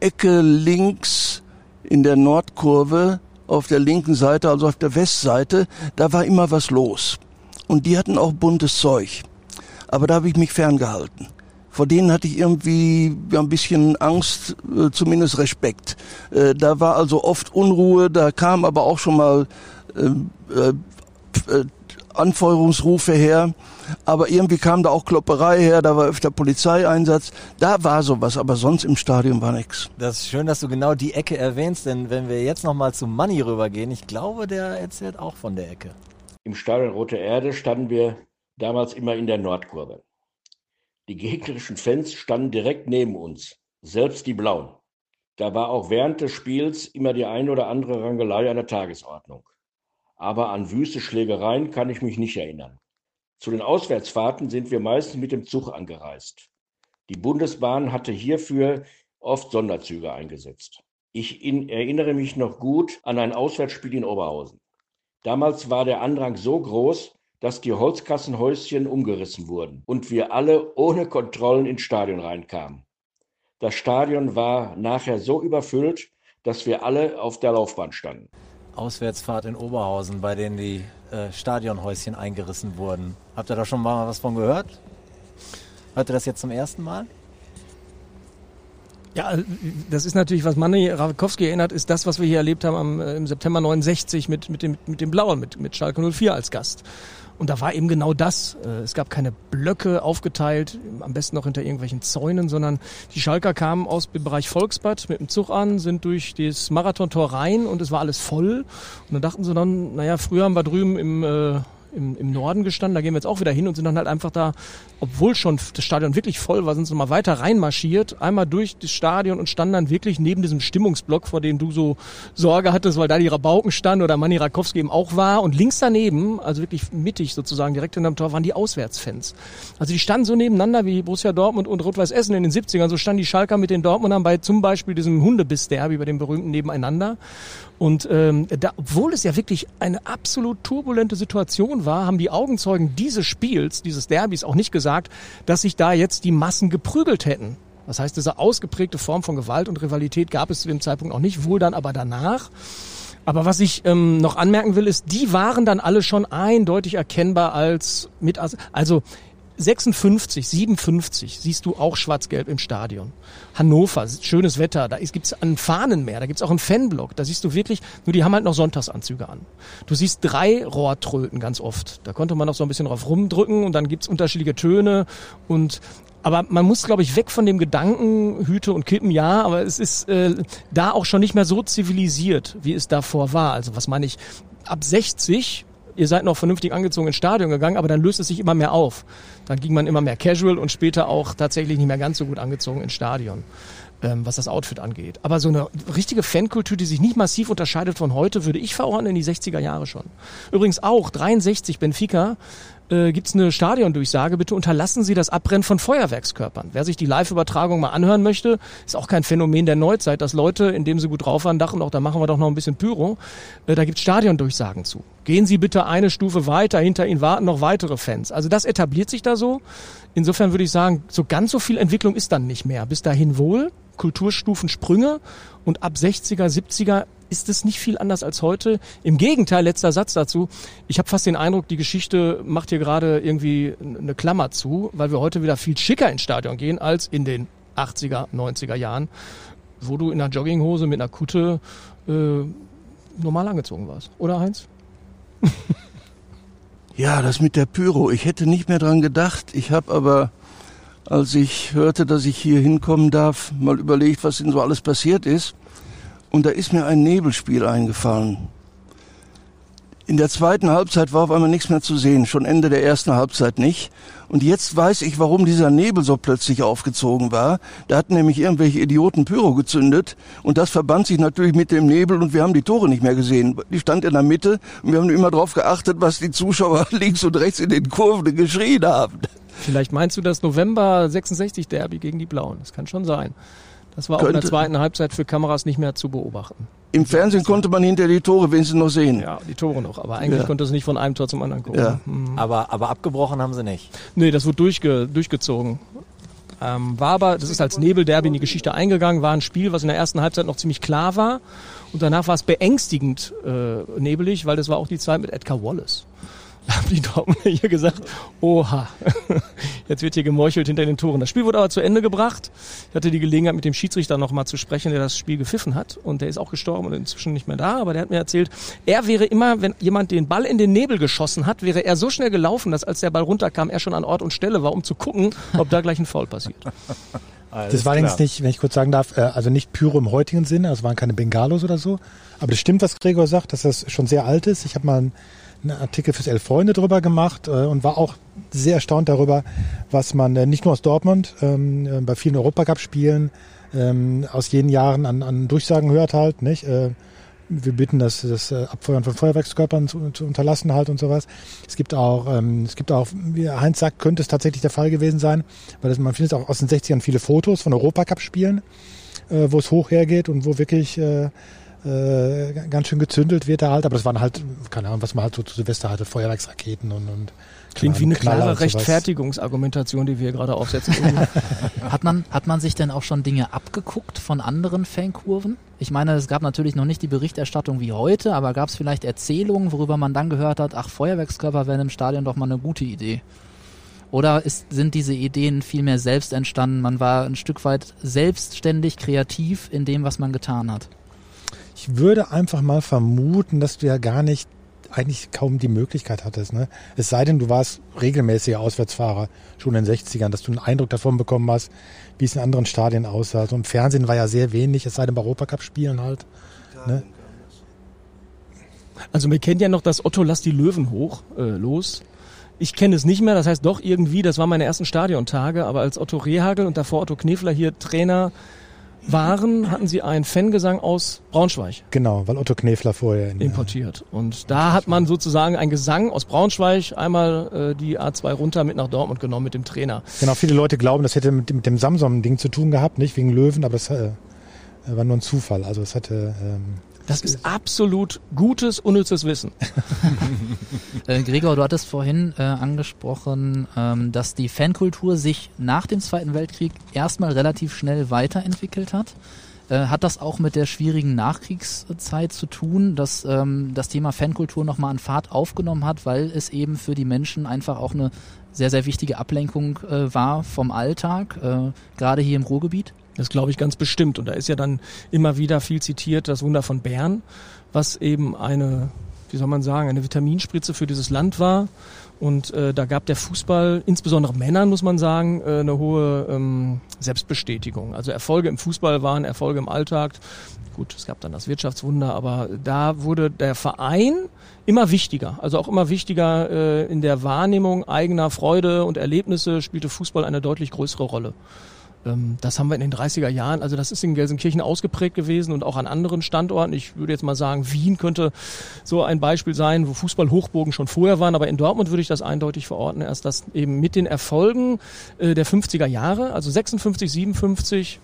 Ecke links in der Nordkurve auf der linken Seite, also auf der Westseite, da war immer was los. Und die hatten auch buntes Zeug. Aber da habe ich mich ferngehalten. Vor denen hatte ich irgendwie ein bisschen Angst, äh, zumindest Respekt. Äh, da war also oft Unruhe, da kam aber auch schon mal äh, Anfeuerungsrufe her. Aber irgendwie kam da auch Klopperei her, da war öfter Polizeieinsatz. Da war sowas, aber sonst im Stadion war nix. Das ist schön, dass du genau die Ecke erwähnst, denn wenn wir jetzt nochmal zu Manni rübergehen, ich glaube, der erzählt auch von der Ecke. Im Stadion Rote Erde standen wir damals immer in der Nordkurve. Die gegnerischen Fans standen direkt neben uns, selbst die Blauen. Da war auch während des Spiels immer die ein oder andere Rangelei an der Tagesordnung. Aber an wüste Schlägereien kann ich mich nicht erinnern. Zu den Auswärtsfahrten sind wir meistens mit dem Zug angereist. Die Bundesbahn hatte hierfür oft Sonderzüge eingesetzt. Ich in, erinnere mich noch gut an ein Auswärtsspiel in Oberhausen. Damals war der Andrang so groß, dass die Holzkassenhäuschen umgerissen wurden und wir alle ohne Kontrollen ins Stadion reinkamen. Das Stadion war nachher so überfüllt, dass wir alle auf der Laufbahn standen. Auswärtsfahrt in Oberhausen, bei denen die äh, Stadionhäuschen eingerissen wurden. Habt ihr da schon mal was von gehört? Hört ihr das jetzt zum ersten Mal? Ja, das ist natürlich, was Manny Rawkowski erinnert, ist das, was wir hier erlebt haben am, äh, im September 69 mit, mit, dem, mit dem Blauen, mit, mit Schalke 04 als Gast. Und da war eben genau das. Äh, es gab keine Blöcke aufgeteilt, am besten noch hinter irgendwelchen Zäunen, sondern die Schalker kamen aus dem Bereich Volksbad mit dem Zug an, sind durch das Marathontor rein und es war alles voll. Und dann dachten sie dann, naja, früher haben wir drüben im äh, im, im Norden gestanden, da gehen wir jetzt auch wieder hin und sind dann halt einfach da, obwohl schon das Stadion wirklich voll war, sind sie mal weiter reinmarschiert, einmal durch das Stadion und standen dann wirklich neben diesem Stimmungsblock, vor dem du so Sorge hattest, weil da die Rabauken standen oder Manni Rakowski eben auch war. Und links daneben, also wirklich mittig sozusagen, direkt hinterm Tor, waren die Auswärtsfans. Also die standen so nebeneinander wie Borussia Dortmund und Rot-Weiß Essen in den 70ern, so standen die Schalker mit den Dortmundern bei zum Beispiel diesem Hundebiss-Derby, bei dem berühmten nebeneinander und ähm, da, obwohl es ja wirklich eine absolut turbulente Situation war, haben die Augenzeugen dieses Spiels, dieses Derbys auch nicht gesagt, dass sich da jetzt die Massen geprügelt hätten. Das heißt, diese ausgeprägte Form von Gewalt und Rivalität gab es zu dem Zeitpunkt auch nicht, wohl dann aber danach. Aber was ich ähm, noch anmerken will, ist, die waren dann alle schon eindeutig erkennbar als mit, also 56, 57 siehst du auch schwarz-gelb im Stadion. Hannover, schönes Wetter, da gibt's ein Fahnenmeer, da gibt's auch einen Fanblock, da siehst du wirklich, nur die haben halt noch Sonntagsanzüge an. Du siehst drei Rohrtröten ganz oft. Da konnte man noch so ein bisschen drauf rumdrücken und dann gibt's unterschiedliche Töne und aber man muss, glaube ich, weg von dem Gedanken, Hüte und Kippen, ja, aber es ist äh, da auch schon nicht mehr so zivilisiert, wie es davor war. Also was meine ich, ab 60 ihr seid noch vernünftig angezogen ins Stadion gegangen, aber dann löst es sich immer mehr auf. Dann ging man immer mehr casual und später auch tatsächlich nicht mehr ganz so gut angezogen ins Stadion. Ähm, was das Outfit angeht. Aber so eine richtige Fankultur, die sich nicht massiv unterscheidet von heute, würde ich verordnen in die 60er Jahre schon. Übrigens auch 63 Benfica äh, gibt es eine Stadiondurchsage, bitte unterlassen Sie das Abbrennen von Feuerwerkskörpern. Wer sich die Live-Übertragung mal anhören möchte, ist auch kein Phänomen der Neuzeit, dass Leute, indem sie gut drauf waren, dachten, auch da machen wir doch noch ein bisschen Pyro. Äh, da gibt es Stadiondurchsagen zu. Gehen Sie bitte eine Stufe weiter, hinter Ihnen warten noch weitere Fans. Also das etabliert sich da so. Insofern würde ich sagen, so ganz so viel Entwicklung ist dann nicht mehr. Bis dahin wohl, Kulturstufensprünge und ab 60er, 70er ist es nicht viel anders als heute. Im Gegenteil, letzter Satz dazu. Ich habe fast den Eindruck, die Geschichte macht hier gerade irgendwie eine Klammer zu, weil wir heute wieder viel schicker ins Stadion gehen als in den 80er, 90er Jahren, wo du in einer Jogginghose mit einer Kutte äh, normal angezogen warst. Oder Heinz? *laughs* ja, das mit der Pyro. Ich hätte nicht mehr dran gedacht. Ich habe aber, als ich hörte, dass ich hier hinkommen darf, mal überlegt, was denn so alles passiert ist. Und da ist mir ein Nebelspiel eingefallen. In der zweiten Halbzeit war auf einmal nichts mehr zu sehen, schon Ende der ersten Halbzeit nicht. Und jetzt weiß ich, warum dieser Nebel so plötzlich aufgezogen war. Da hatten nämlich irgendwelche Idioten Pyro gezündet und das verband sich natürlich mit dem Nebel und wir haben die Tore nicht mehr gesehen. Die stand in der Mitte und wir haben immer darauf geachtet, was die Zuschauer *laughs* links und rechts in den Kurven geschrien haben. Vielleicht meinst du das November 66 Derby gegen die Blauen. Das kann schon sein. Das war auch in der zweiten Halbzeit für Kameras nicht mehr zu beobachten. Im Fernsehen konnte man hinter die Tore wenigstens noch sehen. Ja, die Tore noch. Aber eigentlich ja. konnte es nicht von einem Tor zum anderen gucken. Ja. Mhm. Aber, aber abgebrochen haben sie nicht. Nee, das wurde durchge, durchgezogen. Ähm, war aber, das ist als Nebelderby in die Geschichte eingegangen, war ein Spiel, was in der ersten Halbzeit noch ziemlich klar war. Und danach war es beängstigend äh, nebelig, weil das war auch die Zeit mit Edgar Wallace haben die Dortmunder hier gesagt, oha, jetzt wird hier gemeuchelt hinter den Toren. Das Spiel wurde aber zu Ende gebracht. Ich hatte die Gelegenheit, mit dem Schiedsrichter noch mal zu sprechen, der das Spiel gepfiffen hat. Und der ist auch gestorben und inzwischen nicht mehr da. Aber der hat mir erzählt, er wäre immer, wenn jemand den Ball in den Nebel geschossen hat, wäre er so schnell gelaufen, dass als der Ball runterkam, er schon an Ort und Stelle war, um zu gucken, ob da gleich ein Foul passiert. *laughs* Alles das war allerdings nicht, wenn ich kurz sagen darf, äh, also nicht Pyro im heutigen Sinne, also waren keine Bengalos oder so. Aber das stimmt, was Gregor sagt, dass das schon sehr alt ist. Ich habe mal einen Artikel fürs Elf Freunde drüber gemacht äh, und war auch sehr erstaunt darüber, was man äh, nicht nur aus Dortmund, ähm, äh, bei vielen Europacup-Spielen ähm, aus jenen Jahren an, an Durchsagen hört halt, nicht? Äh, wir bitten, das, das äh, Abfeuern von Feuerwerkskörpern zu, zu unterlassen halt und sowas. Es gibt auch, ähm, es gibt auch, wie Heinz sagt, könnte es tatsächlich der Fall gewesen sein, weil das, man findet auch aus den 60ern viele Fotos von Europacup-Spielen, äh, wo es hoch hergeht und wo wirklich äh, äh, ganz schön gezündelt wird da halt, aber das waren halt, keine Ahnung, was man halt so zu Silvester hatte, Feuerwerksraketen und, und Klingt wie eine Knaller klare. Rechtfertigungsargumentation, die wir gerade aufsetzen. *laughs* Hat man, hat man sich denn auch schon Dinge abgeguckt von anderen Fankurven? Ich meine, es gab natürlich noch nicht die Berichterstattung wie heute, aber gab es vielleicht Erzählungen, worüber man dann gehört hat, ach, Feuerwerkskörper wären im Stadion doch mal eine gute Idee? Oder ist, sind diese Ideen vielmehr selbst entstanden? Man war ein Stück weit selbstständig kreativ in dem, was man getan hat. Ich würde einfach mal vermuten, dass du ja gar nicht eigentlich kaum die Möglichkeit hattest. Ne? Es sei denn, du warst regelmäßiger Auswärtsfahrer, schon in den 60ern, dass du einen Eindruck davon bekommen hast, wie es in anderen Stadien aussah. So im Fernsehen war ja sehr wenig, es sei denn bei Europacup-Spielen halt. Ne? Also wir kennen ja noch das Otto Lass die Löwen hoch, äh, los. Ich kenne es nicht mehr, das heißt doch irgendwie, das waren meine ersten Stadiontage, aber als Otto Rehagel und davor Otto Knefler hier Trainer waren, hatten sie einen Fangesang aus Braunschweig Genau, weil Otto Knefler vorher in, importiert. Und da hat man sozusagen einen Gesang aus Braunschweig einmal äh, die A2 runter mit nach Dortmund genommen mit dem Trainer. Genau, viele Leute glauben, das hätte mit, mit dem Samsung-Ding zu tun gehabt, nicht wegen Löwen, aber es äh, war nur ein Zufall. Also es hatte ähm, Das ist absolut gutes, unnützes Wissen. *laughs* Äh, Gregor, du hattest vorhin äh, angesprochen, ähm, dass die Fankultur sich nach dem Zweiten Weltkrieg erstmal relativ schnell weiterentwickelt hat. Äh, hat das auch mit der schwierigen Nachkriegszeit zu tun, dass ähm, das Thema Fankultur nochmal an Fahrt aufgenommen hat, weil es eben für die Menschen einfach auch eine sehr, sehr wichtige Ablenkung äh, war vom Alltag, äh, gerade hier im Ruhrgebiet? Das glaube ich ganz bestimmt. Und da ist ja dann immer wieder viel zitiert, das Wunder von Bern, was eben eine, wie soll man sagen, eine Vitaminspritze für dieses Land war. Und äh, da gab der Fußball, insbesondere Männern muss man sagen, äh, eine hohe ähm, Selbstbestätigung. Also Erfolge im Fußball waren Erfolge im Alltag. Gut, es gab dann das Wirtschaftswunder, aber da wurde der Verein immer wichtiger. Also auch immer wichtiger äh, in der Wahrnehmung eigener Freude und Erlebnisse spielte Fußball eine deutlich größere Rolle. Ähm, Das haben wir in den 30er Jahren, also das ist in Gelsenkirchen ausgeprägt gewesen und auch an anderen Standorten. Ich würde jetzt mal sagen, Wien könnte so ein Beispiel sein, wo Fußballhochburgen schon vorher waren, aber in Dortmund würde ich das eindeutig verorten, erst dass eben mit den Erfolgen äh, der 50er Jahre, also 56, 57,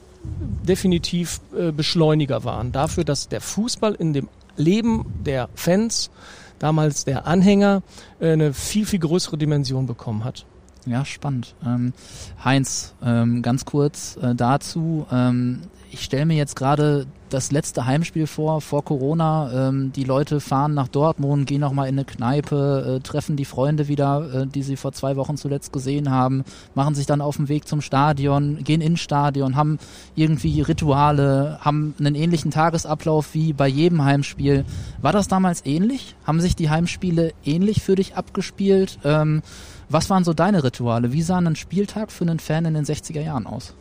definitiv äh, Beschleuniger waren dafür, dass der Fußball in dem Leben der Fans, damals der Anhänger, äh, eine viel, viel größere Dimension bekommen hat. Ja, spannend. Ähm, Heinz, ähm, ganz kurz äh, dazu. Ähm, ich stelle mir jetzt gerade das letzte Heimspiel vor, vor Corona. Ähm, die Leute fahren nach Dortmund, gehen nochmal in eine Kneipe, äh, treffen die Freunde wieder, äh, die sie vor zwei Wochen zuletzt gesehen haben, machen sich dann auf den Weg zum Stadion, gehen ins Stadion, haben irgendwie Rituale, haben einen ähnlichen Tagesablauf wie bei jedem Heimspiel. War das damals ähnlich? Haben sich die Heimspiele ähnlich für dich abgespielt? Was waren so deine Rituale? Wie sah ein Spieltag für einen Fan in den 60er Jahren aus?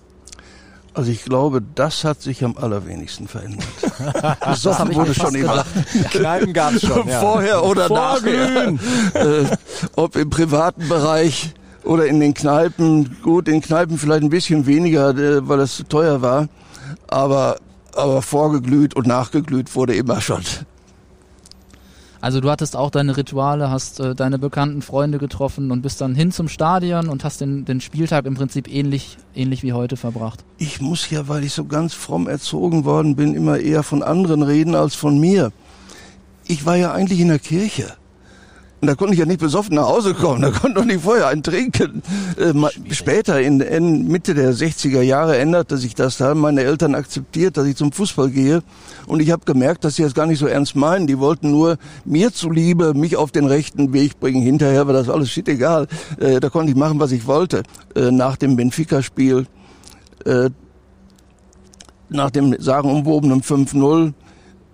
Also ich glaube, das hat sich am allerwenigsten verändert. *laughs* Besoffen wurde schon immer. Kneipen gab's schon, ja. Vorher oder nachher. äh, ob im privaten Bereich oder in den Kneipen. Gut, in Kneipen vielleicht ein bisschen weniger, äh, weil es zu teuer war. Aber, aber vorgeglüht und nachgeglüht wurde immer schon. Also du hattest auch deine Rituale, hast äh, deine bekannten Freunde getroffen und bist dann hin zum Stadion und hast den, den Spieltag im Prinzip ähnlich, ähnlich wie heute verbracht. Ich muss ja, weil ich so ganz fromm erzogen worden bin, immer eher von anderen reden als von mir. Ich war ja eigentlich in der Kirche. Und da konnte ich ja nicht besoffen nach Hause kommen, da konnte doch nicht vorher einen trinken. Äh, ma- später, in, in Mitte der 60er Jahre, änderte sich das. Da haben meine Eltern akzeptiert, dass ich zum Fußball gehe. Und ich habe gemerkt, dass sie das gar nicht so ernst meinen. Die wollten nur mir zuliebe mich auf den rechten Weg bringen. Hinterher war das alles shit egal. Äh, da konnte ich machen, was ich wollte. Äh, nach dem Benfica-Spiel, äh, nach dem sagenumwobenen 5-0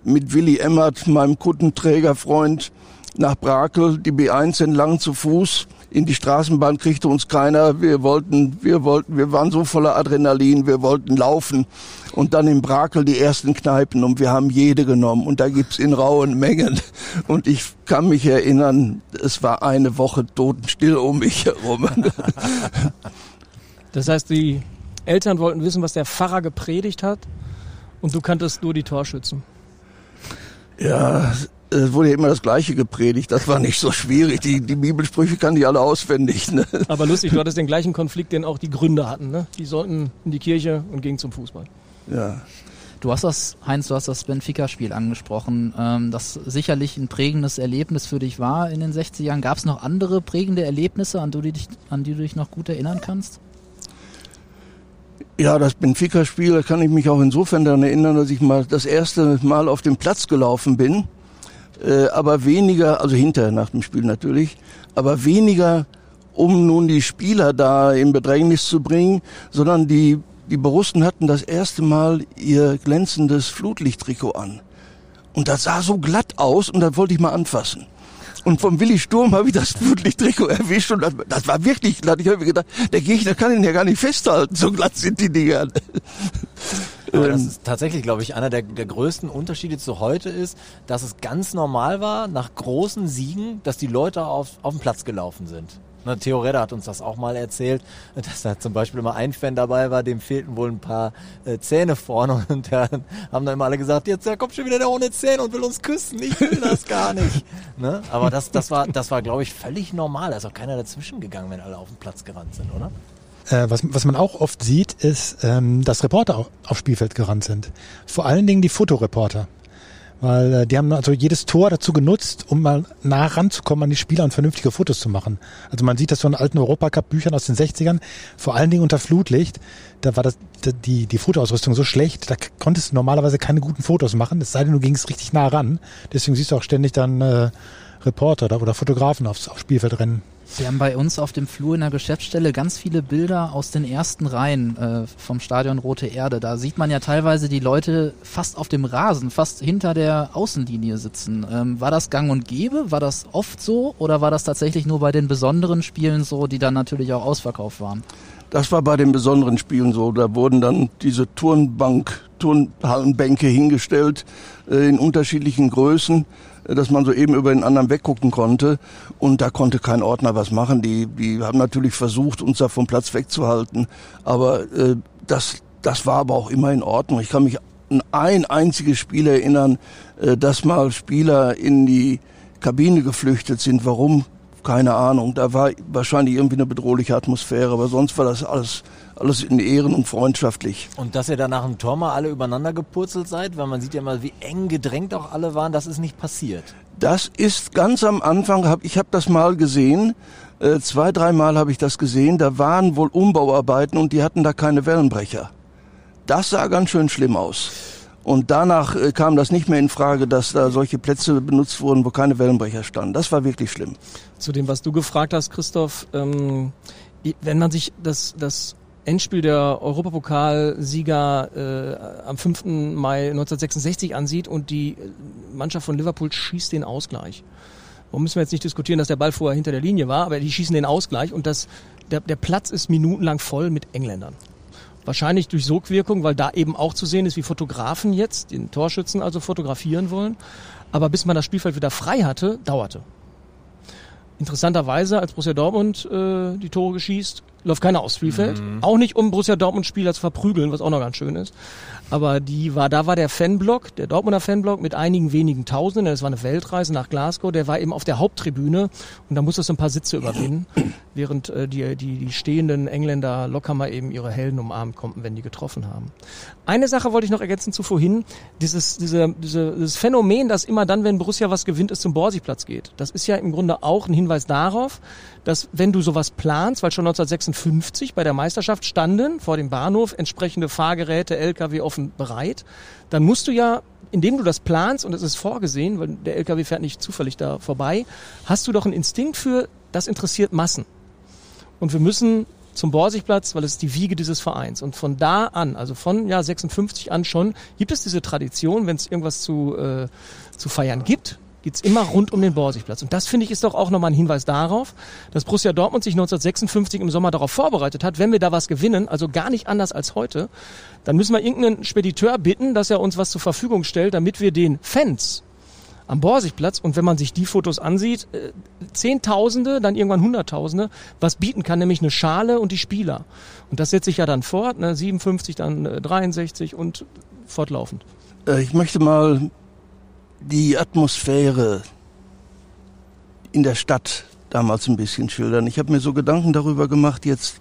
mit Willy Emmert, meinem Kundenträgerfreund, nach Brakel, die B1 entlang zu Fuß. In die Straßenbahn kriegte uns keiner. Wir wollten, wir wollten, wir waren so voller Adrenalin, wir wollten laufen. Und dann in Brakel die ersten Kneipen und wir haben jede genommen. Und da gibt's in rauen Mengen. Und ich kann mich erinnern, es war eine Woche totenstill um mich herum. Das heißt, die Eltern wollten wissen, was der Pfarrer gepredigt hat und du kanntest nur die Torschützen. Ja, es wurde ja immer das Gleiche gepredigt. Das war nicht so schwierig. Die, die Bibelsprüche kann die alle auswendig. Ne? Aber lustig, du hattest den gleichen Konflikt, den auch die Gründer hatten. Ne? Die sollten in die Kirche und gingen zum Fußball. Ja. Du hast das, Heinz, du hast das Benfica-Spiel angesprochen, ähm, das sicherlich ein prägendes Erlebnis für dich war in den 60 Jahren. Gab es noch andere prägende Erlebnisse, an die, dich, an die du dich noch gut erinnern kannst? Ja, das Benfica-Spiel, da kann ich mich auch insofern daran erinnern, dass ich mal das erste Mal auf den Platz gelaufen bin, äh, aber weniger, also hinterher nach dem Spiel natürlich, aber weniger um nun die Spieler da in Bedrängnis zu bringen, sondern die die Borussen hatten das erste Mal ihr glänzendes Flutlichttrikot an. Und das sah so glatt aus und das wollte ich mal anfassen. Und vom Willi Sturm habe ich das Flutlichttrikot erwischt und das, das war wirklich glatt. Ich habe mir gedacht, der Gegner kann ihn ja gar nicht festhalten, so glatt sind die Dinger. Aber das ist tatsächlich, glaube ich, einer der, der größten Unterschiede zu heute ist, dass es ganz normal war, nach großen Siegen, dass die Leute auf, auf den Platz gelaufen sind. Na, Theo Redder hat uns das auch mal erzählt, *laughs* dass da zum Beispiel immer ein Fan dabei war, dem fehlten wohl ein paar äh, Zähne vorne *laughs* und da haben dann immer alle gesagt, jetzt da kommt schon wieder der ohne Zähne und will uns küssen, ich will das gar nicht. *laughs* ne? Aber das, das war, das war, glaube ich, völlig normal. Da ist auch keiner dazwischen gegangen, wenn alle auf den Platz gerannt sind, oder? Äh, was, was man auch oft sieht, ist, ähm, dass Reporter auf, aufs Spielfeld gerannt sind. Vor allen Dingen die Fotoreporter. Weil äh, die haben also jedes Tor dazu genutzt, um mal nah ranzukommen an die Spieler und vernünftige Fotos zu machen. Also man sieht das so in alten Europacup-Büchern aus den 60ern, vor allen Dingen unter Flutlicht. Da war das, die, die Fotoausrüstung so schlecht, da konntest du normalerweise keine guten Fotos machen, es sei denn, du gingst richtig nah ran. Deswegen siehst du auch ständig dann äh, Reporter oder Fotografen aufs, aufs Spielfeld rennen. Wir haben bei uns auf dem Flur in der Geschäftsstelle ganz viele Bilder aus den ersten Reihen äh, vom Stadion Rote Erde. Da sieht man ja teilweise die Leute fast auf dem Rasen, fast hinter der Außenlinie sitzen. Ähm, war das gang und gäbe? War das oft so? Oder war das tatsächlich nur bei den besonderen Spielen so, die dann natürlich auch ausverkauft waren? Das war bei den besonderen Spielen so. Da wurden dann diese Turnbank, Turnhallenbänke hingestellt äh, in unterschiedlichen Größen dass man so eben über den anderen weggucken konnte. Und da konnte kein Ordner was machen. Die, die haben natürlich versucht, uns da vom Platz wegzuhalten. Aber äh, das, das war aber auch immer in Ordnung. Ich kann mich an ein einziges Spiel erinnern, äh, dass mal Spieler in die Kabine geflüchtet sind. Warum? Keine Ahnung. Da war wahrscheinlich irgendwie eine bedrohliche Atmosphäre, aber sonst war das alles alles in Ehren und freundschaftlich. Und dass ihr da nach dem Tor mal alle übereinander gepurzelt seid, weil man sieht ja mal, wie eng gedrängt auch alle waren, das ist nicht passiert. Das ist ganz am Anfang, hab, ich habe das mal gesehen, äh, zwei, dreimal habe ich das gesehen, da waren wohl Umbauarbeiten und die hatten da keine Wellenbrecher. Das sah ganz schön schlimm aus. Und danach äh, kam das nicht mehr in Frage, dass da solche Plätze benutzt wurden, wo keine Wellenbrecher standen. Das war wirklich schlimm. Zu dem, was du gefragt hast, Christoph, ähm, wenn man sich das, das Endspiel der Europapokalsieger äh, am 5. Mai 1966 ansieht und die Mannschaft von Liverpool schießt den Ausgleich. Warum müssen wir jetzt nicht diskutieren, dass der Ball vorher hinter der Linie war, aber die schießen den Ausgleich und das, der, der Platz ist minutenlang voll mit Engländern. Wahrscheinlich durch Sogwirkung, weil da eben auch zu sehen ist, wie Fotografen jetzt den Torschützen also fotografieren wollen. Aber bis man das Spielfeld wieder frei hatte, dauerte. Interessanterweise, als Borussia Dortmund äh, die Tore geschießt, läuft keiner aufs Spielfeld. Mhm. Auch nicht, um Borussia Dortmund-Spieler zu verprügeln, was auch noch ganz schön ist. Aber die war, da war der Fanblock, der Dortmunder Fanblock mit einigen wenigen Tausenden, das war eine Weltreise nach Glasgow, der war eben auf der Haupttribüne und da musste es ein paar Sitze überwinden, *clears throat* während äh, die, die, die stehenden Engländer locker mal eben ihre Helden umarmen konnten, wenn die getroffen haben. Eine Sache wollte ich noch ergänzen zu vorhin, dieses, diese, diese, dieses Phänomen, dass immer dann, wenn Borussia was gewinnt, es zum Borsigplatz geht. Das ist ja im Grunde auch ein Hinweis darauf, dass wenn du sowas planst, weil schon 1956 bei der Meisterschaft standen vor dem Bahnhof entsprechende Fahrgeräte, LKW offen bereit, dann musst du ja indem du das planst und es ist vorgesehen, weil der LKW fährt nicht zufällig da vorbei, hast du doch einen Instinkt für, das interessiert Massen. Und wir müssen zum Borsigplatz, weil es ist die Wiege dieses Vereins. Und von da an, also von ja 56 an schon, gibt es diese Tradition, wenn es irgendwas zu, äh, zu feiern gibt, geht's immer rund um den Borsigplatz. Und das finde ich ist doch auch nochmal ein Hinweis darauf, dass Borussia Dortmund sich 1956 im Sommer darauf vorbereitet hat, wenn wir da was gewinnen, also gar nicht anders als heute, dann müssen wir irgendeinen Spediteur bitten, dass er uns was zur Verfügung stellt, damit wir den Fans am Borsigplatz und wenn man sich die Fotos ansieht, äh, Zehntausende, dann irgendwann Hunderttausende, was bieten kann, nämlich eine Schale und die Spieler. Und das setzt sich ja dann fort, ne, 57, dann äh, 63 und fortlaufend. Äh, ich möchte mal die Atmosphäre in der Stadt damals ein bisschen schildern. Ich habe mir so Gedanken darüber gemacht jetzt,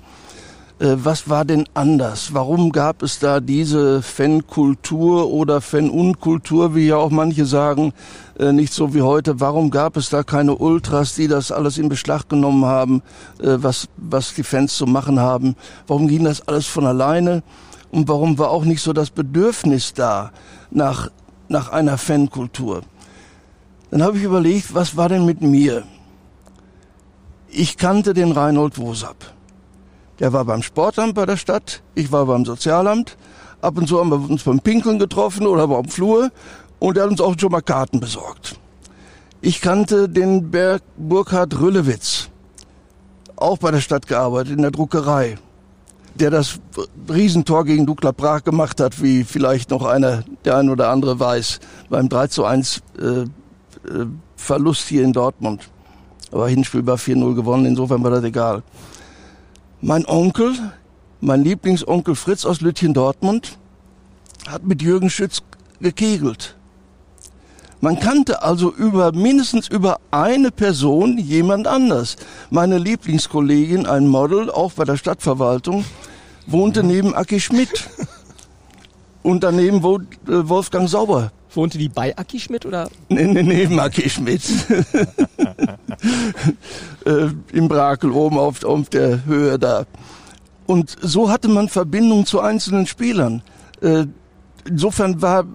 äh, was war denn anders? Warum gab es da diese Fankultur oder Fanunkultur, wie ja auch manche sagen, äh, nicht so wie heute? Warum gab es da keine Ultras, die das alles in Beschlag genommen haben, äh, was, was die Fans zu machen haben? Warum ging das alles von alleine? Und warum war auch nicht so das Bedürfnis da nach, nach einer Fankultur? Dann habe ich überlegt, was war denn mit mir? Ich kannte den Reinhold Wosab. Der war beim Sportamt bei der Stadt, ich war beim Sozialamt. Ab und zu haben wir uns beim Pinkeln getroffen oder beim Flur und er hat uns auch schon mal Karten besorgt. Ich kannte den Berg Burkhard Rüllewitz, auch bei der Stadt gearbeitet, in der Druckerei, der das Riesentor gegen Dukla Prag gemacht hat, wie vielleicht noch einer, der ein oder andere weiß, beim 3 zu 1 äh, äh, Verlust hier in Dortmund. Aber Hinspiel war 4-0 gewonnen, insofern war das egal. Mein Onkel, mein Lieblingsonkel Fritz aus Lütchen Dortmund, hat mit Jürgen Schütz gekegelt. Man kannte also über, mindestens über eine Person jemand anders. Meine Lieblingskollegin, ein Model, auch bei der Stadtverwaltung, wohnte neben Aki Schmidt. Und daneben wohnt äh, Wolfgang Sauber. Wohnte die bei Aki Schmidt oder? Nee, nee, neben Aki Schmidt. *laughs* äh, Im Brakel oben auf, auf der Höhe da. Und so hatte man Verbindung zu einzelnen Spielern. Äh, insofern war,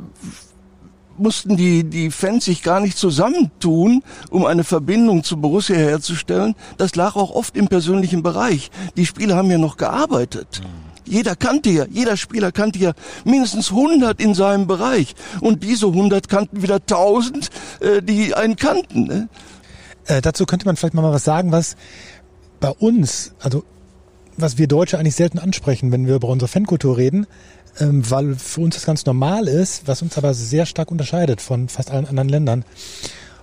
mussten die, die Fans sich gar nicht zusammentun, um eine Verbindung zu Borussia herzustellen. Das lag auch oft im persönlichen Bereich. Die Spieler haben ja noch gearbeitet. Jeder kannte ja, jeder Spieler kannte ja mindestens 100 in seinem Bereich. Und diese 100 kannten wieder 1000, äh, die einen kannten. Ne? Äh, dazu könnte man vielleicht mal was sagen, was bei uns, also was wir Deutsche eigentlich selten ansprechen, wenn wir über unsere Fankultur reden, ähm, weil für uns das ganz normal ist, was uns aber sehr stark unterscheidet von fast allen anderen Ländern.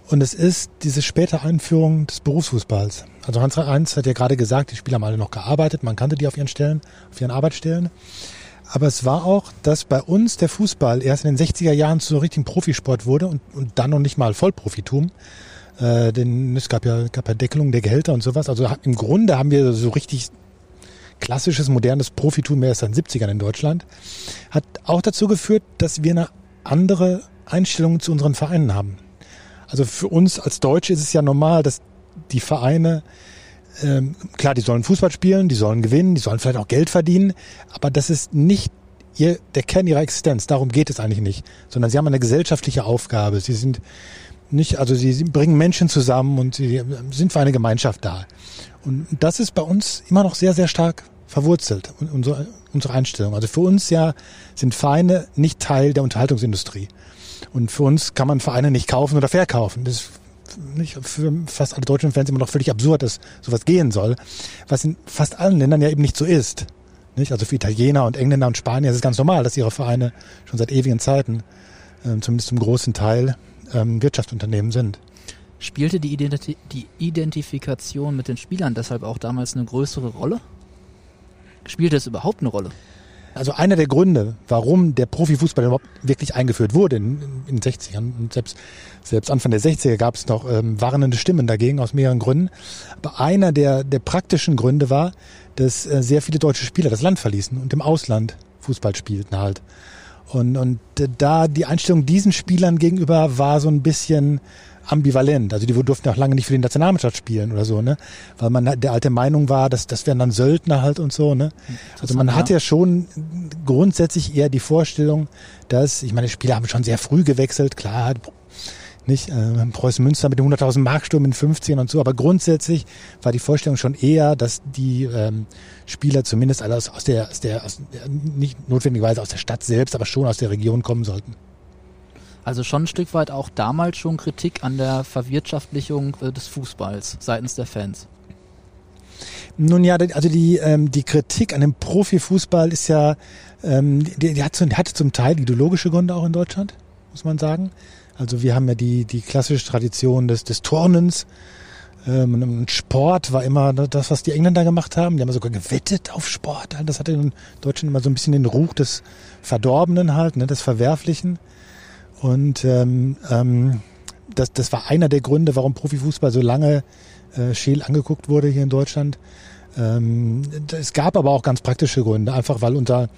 Und es ist diese späte Einführung des Berufsfußballs. Also Hans Heinz hat ja gerade gesagt, die Spieler haben alle noch gearbeitet, man kannte die auf ihren Stellen, auf ihren Arbeitsstellen. Aber es war auch, dass bei uns der Fußball erst in den 60er Jahren zu so richtigen Profisport wurde und, und dann noch nicht mal Vollprofitum. Äh, denn es gab ja, gab ja Deckelung der Gehälter und sowas. Also im Grunde haben wir so richtig klassisches, modernes Profitum mehr als in den 70ern in Deutschland. Hat auch dazu geführt, dass wir eine andere Einstellung zu unseren Vereinen haben. Also für uns als Deutsche ist es ja normal, dass die Vereine, ähm, klar, die sollen Fußball spielen, die sollen gewinnen, die sollen vielleicht auch Geld verdienen, aber das ist nicht ihr, der Kern ihrer Existenz. Darum geht es eigentlich nicht, sondern sie haben eine gesellschaftliche Aufgabe. Sie sind nicht, also sie bringen Menschen zusammen und sie sind für eine Gemeinschaft da. Und das ist bei uns immer noch sehr, sehr stark verwurzelt, unsere, unsere Einstellung. Also für uns ja sind Vereine nicht Teil der Unterhaltungsindustrie. Und für uns kann man Vereine nicht kaufen oder verkaufen. Das nicht für fast alle deutschen Fans immer noch völlig absurd, dass sowas gehen soll, was in fast allen Ländern ja eben nicht so ist. Nicht? Also für Italiener und Engländer und Spanier ist es ganz normal, dass ihre Vereine schon seit ewigen Zeiten, äh, zumindest zum großen Teil, ähm, Wirtschaftsunternehmen sind. Spielte die, Identi die Identifikation mit den Spielern deshalb auch damals eine größere Rolle? Spielte es überhaupt eine Rolle? Also einer der Gründe, warum der Profifußball überhaupt wirklich eingeführt wurde in, den 60ern und selbst, selbst Anfang der 60er gab es noch ähm, warnende Stimmen dagegen aus mehreren Gründen. Aber einer der, der praktischen Gründe war, dass äh, sehr viele deutsche Spieler das Land verließen und im Ausland Fußball spielten halt. Und, und da die Einstellung diesen Spielern gegenüber war so ein bisschen ambivalent. Also die durften auch lange nicht für die Nationalmannschaft spielen oder so, ne? Weil man der alte Meinung war, dass das wären dann Söldner halt und so, ne? Also man hat ja schon grundsätzlich eher die Vorstellung, dass, ich meine, die Spieler haben schon sehr früh gewechselt, klar, nicht äh, Preußen Münster mit dem 100.000 Marksturm in 15 und so, aber grundsätzlich war die Vorstellung schon eher, dass die ähm, Spieler zumindest alle aus, aus, der, aus der, aus, nicht notwendigerweise aus der Stadt selbst, aber schon aus der Region kommen sollten. Also schon ein Stück weit auch damals schon Kritik an der Verwirtschaftlichung äh, des Fußballs seitens der Fans. Nun ja, also die, ähm, die Kritik an dem Profifußball ist ja, ähm, die, die, hat, die hatte zum Teil ideologische Gründe auch in Deutschland, muss man sagen. Also wir haben ja die, die klassische Tradition des, des Turnens. Ähm, Sport war immer das, was die Engländer gemacht haben. Die haben sogar gewettet auf Sport. Das hatte in Deutschland immer so ein bisschen den Ruch des Verdorbenen halt, ne, des Verwerflichen. Und ähm, ähm, das, das war einer der Gründe, warum Profifußball so lange äh, scheel angeguckt wurde hier in Deutschland. Ähm, es gab aber auch ganz praktische Gründe, einfach weil unser,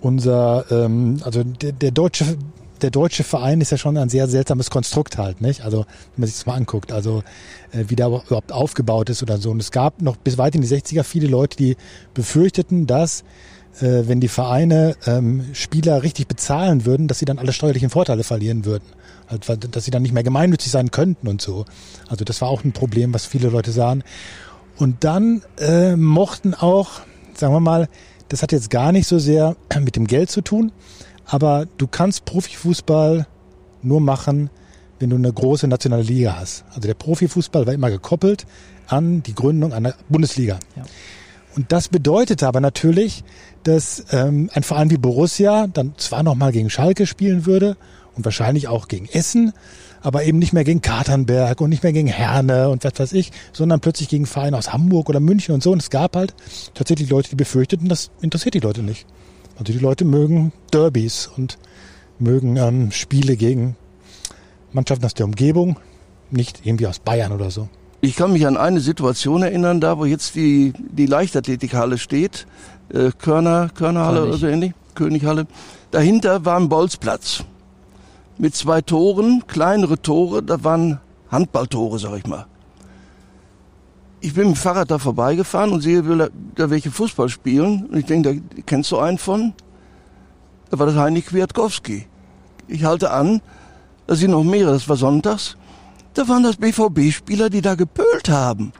unser ähm, also der, der deutsche der deutsche Verein ist ja schon ein sehr seltsames Konstrukt halt, nicht? Also, wenn man sich das mal anguckt, also äh, wie der überhaupt aufgebaut ist oder so. Und es gab noch bis weit in die 60er viele Leute, die befürchteten, dass äh, wenn die Vereine ähm, Spieler richtig bezahlen würden, dass sie dann alle steuerlichen Vorteile verlieren würden. Also, dass sie dann nicht mehr gemeinnützig sein könnten und so. Also das war auch ein Problem, was viele Leute sahen. Und dann äh, mochten auch, sagen wir mal, das hat jetzt gar nicht so sehr *clears throat* mit dem Geld zu tun, aber du kannst Profifußball nur machen, wenn du eine große nationale Liga hast. Also der Profifußball war immer gekoppelt an die Gründung einer Bundesliga. Ja. Und das bedeutete aber natürlich, dass ähm, ein Verein wie Borussia dann zwar nochmal gegen Schalke spielen würde und wahrscheinlich auch gegen Essen, aber eben nicht mehr gegen Katernberg und nicht mehr gegen Herne und was weiß ich, sondern plötzlich gegen Vereine aus Hamburg oder München und so. Und es gab halt tatsächlich Leute, die befürchteten, das interessiert die Leute nicht. Also die Leute mögen Derbys und mögen ähm, Spiele gegen Mannschaften aus der Umgebung, nicht irgendwie aus Bayern oder so. Ich kann mich an eine Situation erinnern, da wo jetzt die, die Leichtathletikhalle steht, äh, Körner, Körnerhalle oder so ähnlich, Könighalle. Dahinter war ein Bolzplatz mit zwei Toren, kleinere Tore, da waren Handballtore, sag ich mal. Ich bin mit dem Fahrrad da vorbeigefahren und sehe, will da welche Fußball spielen. Und ich denke, da kennst du einen von? Da war das Heinrich Kwiatkowski. Ich halte an, da sind noch mehrere, das war sonntags. Da waren das BVB-Spieler, die da gepölt haben.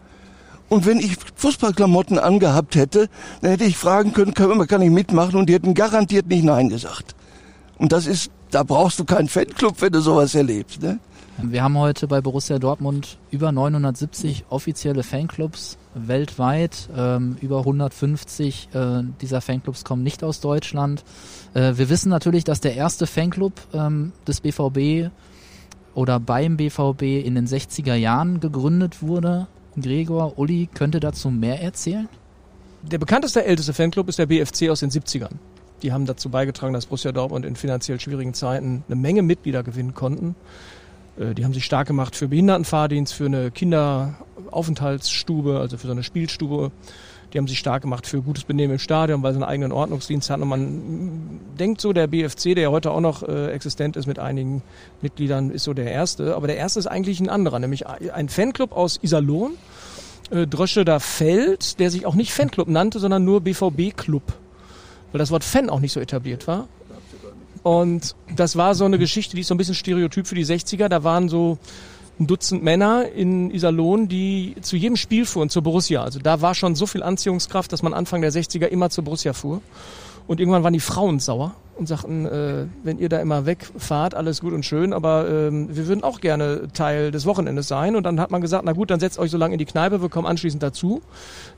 Und wenn ich Fußballklamotten angehabt hätte, dann hätte ich fragen können, kann, ich mitmachen? Und die hätten garantiert nicht Nein gesagt. Und das ist, da brauchst du keinen Fanclub, wenn du sowas erlebst. Ne? Wir haben heute bei Borussia Dortmund über 970 offizielle Fanclubs weltweit. Ähm, über 150 äh, dieser Fanclubs kommen nicht aus Deutschland. Äh, wir wissen natürlich, dass der erste Fanclub ähm, des BVB oder beim BVB in den 60er Jahren gegründet wurde. Gregor, Uli, könnte dazu mehr erzählen? Der bekannteste, älteste Fanclub ist der BFC aus den 70ern. Die haben dazu beigetragen, dass Borussia Dortmund in finanziell schwierigen Zeiten eine Menge Mitglieder gewinnen konnten. Äh, die haben sich stark gemacht für Behindertenfahrdienst, für eine Kinderaufenthaltsstube, also für so eine Spielstube. Die haben sich stark gemacht für gutes Benehmen im Stadion, weil sie einen eigenen Ordnungsdienst hatten. Und man denkt so, der BFC, der heute auch noch äh, existent ist mit einigen Mitgliedern, ist so der erste. Aber der erste ist eigentlich ein anderer, nämlich ein Fanclub aus Iserlohn, äh, Drösche Feld, der sich auch nicht Fanclub nannte, sondern nur BVB-Club. Weil das Wort Fan auch nicht so etabliert war. Und das war so eine Geschichte, die ist so ein bisschen stereotyp für die 60er. Da waren so ein Dutzend Männer in Iserlohn, die zu jedem Spiel fuhren, zur Borussia. Also da war schon so viel Anziehungskraft, dass man Anfang der 60er immer zur Borussia fuhr. Und irgendwann waren die Frauen sauer und sagten, äh, wenn ihr da immer wegfahrt, alles gut und schön, aber ähm, wir würden auch gerne Teil des Wochenendes sein. Und dann hat man gesagt, na gut, dann setzt euch so lange in die Kneipe, wir kommen anschließend dazu.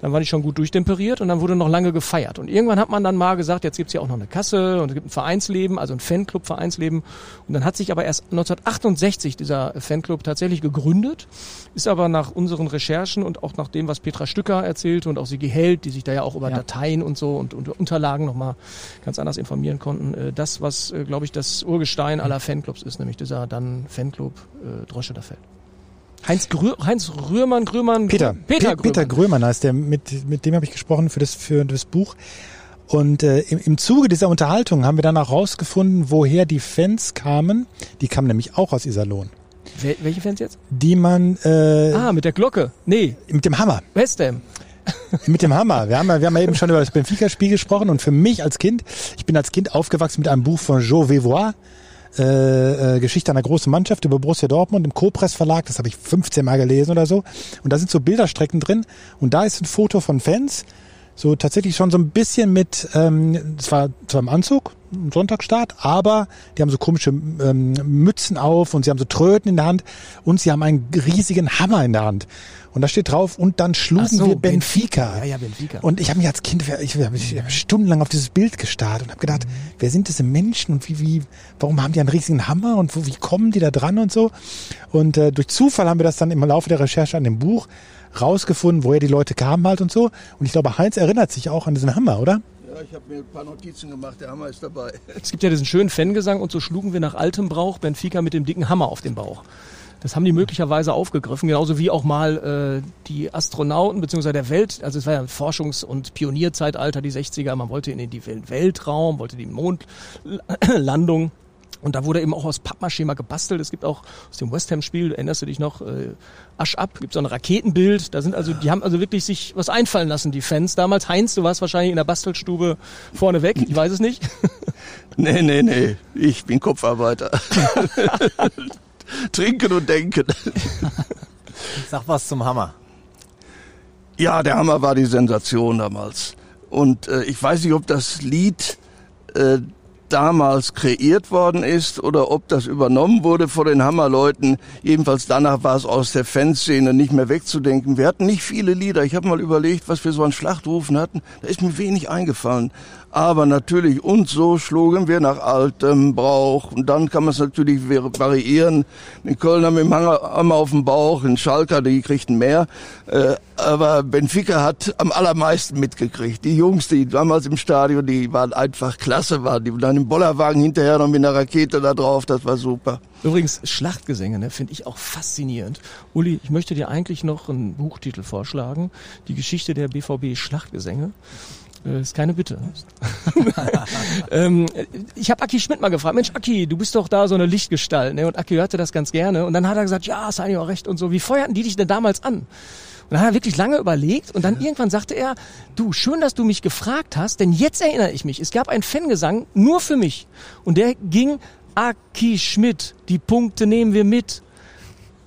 Dann war die schon gut durchtemperiert und dann wurde noch lange gefeiert. Und irgendwann hat man dann mal gesagt, jetzt gibt's hier auch noch eine Kasse und es gibt ein Vereinsleben, also ein Fanclub-Vereinsleben. Und dann hat sich aber erst 1968 dieser Fanclub tatsächlich gegründet, ist aber nach unseren Recherchen und auch nach dem, was Petra Stücker erzählte und auch Sigi Held, die sich da ja auch über ja. Dateien und so und, und Unterlagen nochmal ganz anders informieren konnten, äh, das, was, äh, glaube ich, das Urgestein aller Fanclubs ist, nämlich dieser dann Fanclub äh, Drosche der Feld. Heinz, Grü Heinz Rührmann, Grümann, Peter, Peter, Grümann. Peter Grümann heißt der, mit, mit dem habe ich gesprochen für das, für das Buch. Und äh, im, im Zuge dieser Unterhaltung haben wir dann auch rausgefunden, woher die Fans kamen. Die kamen nämlich auch aus Iserlohn. Wel welche Fans jetzt? Die man... Äh, ah, mit der Glocke. Nee. Mit dem Hammer. West Ham. Mit dem Hammer. Wir haben, ja, wir haben ja eben schon über das Benfica-Spiel gesprochen und für mich als Kind, ich bin als Kind aufgewachsen mit einem Buch von Joe Vevois, äh, äh, Geschichte einer großen Mannschaft über Borussia Dortmund im Co-Press Verlag, das habe ich 15 Mal gelesen oder so. Und da sind so Bilderstrecken drin und da ist ein Foto von Fans, so tatsächlich schon so ein bisschen mit, ähm, es war zwar im Anzug, Sonntagsstart, aber die haben so komische ähm, Mützen auf und sie haben so Tröten in der Hand und sie haben einen riesigen Hammer in der Hand. Und da steht drauf, und dann schlugen so, wir Benfica. Benfica. Ja, ja, Benfica. Und ich habe mich als Kind, ich habe hab stundenlang auf dieses Bild gestarrt und habe gedacht, mhm. wer sind diese Menschen und wie, wie, warum haben die einen riesigen Hammer und wo, wie kommen die da dran und so. Und äh, durch Zufall haben wir das dann im Laufe der Recherche an dem Buch rausgefunden, woher die Leute kamen halt und so. Und ich glaube, Heinz erinnert sich auch an diesen Hammer, oder? Ja, ich habe mir ein paar Notizen gemacht, der Hammer ist dabei. *laughs* Es gibt ja diesen schönen Fangesang und so schlugen wir nach altem Brauch Benfica mit dem dicken Hammer auf den Bauch. Das haben die möglicherweise aufgegriffen, genauso wie auch mal äh, die Astronauten beziehungsweise der Welt, also es war ja ein Forschungs- und Pionierzeitalter, die 60er, man wollte in den Weltraum, wollte die Mondlandung und da wurde eben auch aus Pappmaschema gebastelt. Es gibt auch aus dem West Ham-Spiel, erinnerst du dich noch, äh, Asch ab, gibt so ein Raketenbild. Da sind also, die haben also wirklich sich was einfallen lassen, die Fans. Damals, Heinz, du warst wahrscheinlich in der Bastelstube vorne weg, ich weiß es nicht. *laughs* nee, nee, nee, ich bin Kopfarbeiter. *laughs* Trinken und denken. *laughs* Sag was zum Hammer. Ja, der Hammer war die Sensation damals. Und äh, ich weiß nicht, ob das Lied äh, damals kreiert worden ist oder ob das übernommen wurde von den Hammerleuten. Jedenfalls danach war es aus der Fanszene nicht mehr wegzudenken. Wir hatten nicht viele Lieder. Ich habe mal überlegt, was wir so an Schlachtrufen hatten. Da ist mir wenig eingefallen. Aber natürlich, und so schlugen wir nach altem Brauch. Und dann kann man es natürlich variieren. In Köln haben wir Hammer auf dem Bauch, in Schalker, die kriegten mehr. Äh, aber Benfica hat am allermeisten mitgekriegt. Die Jungs, die damals im Stadion, die waren einfach klasse, waren die. Dann im Bollerwagen hinterher noch mit einer Rakete da drauf, das war super. Übrigens, Schlachtgesänge, ne, finde ich auch faszinierend. Uli, ich möchte dir eigentlich noch einen Buchtitel vorschlagen. Die Geschichte der BVB Schlachtgesänge. Das äh, ist keine Bitte. *laughs* ähm, ich habe Aki Schmidt mal gefragt, Mensch Aki, du bist doch da so eine Lichtgestalt, ne? Und Aki hörte das ganz gerne. Und dann hat er gesagt, ja, ist eigentlich auch recht und so. Wie feuerten die dich denn damals an? Und dann hat er wirklich lange überlegt und dann irgendwann sagte er, du, schön, dass du mich gefragt hast, denn jetzt erinnere ich mich, es gab einen Fangesang nur für mich und der ging Aki Schmidt, die Punkte nehmen wir mit.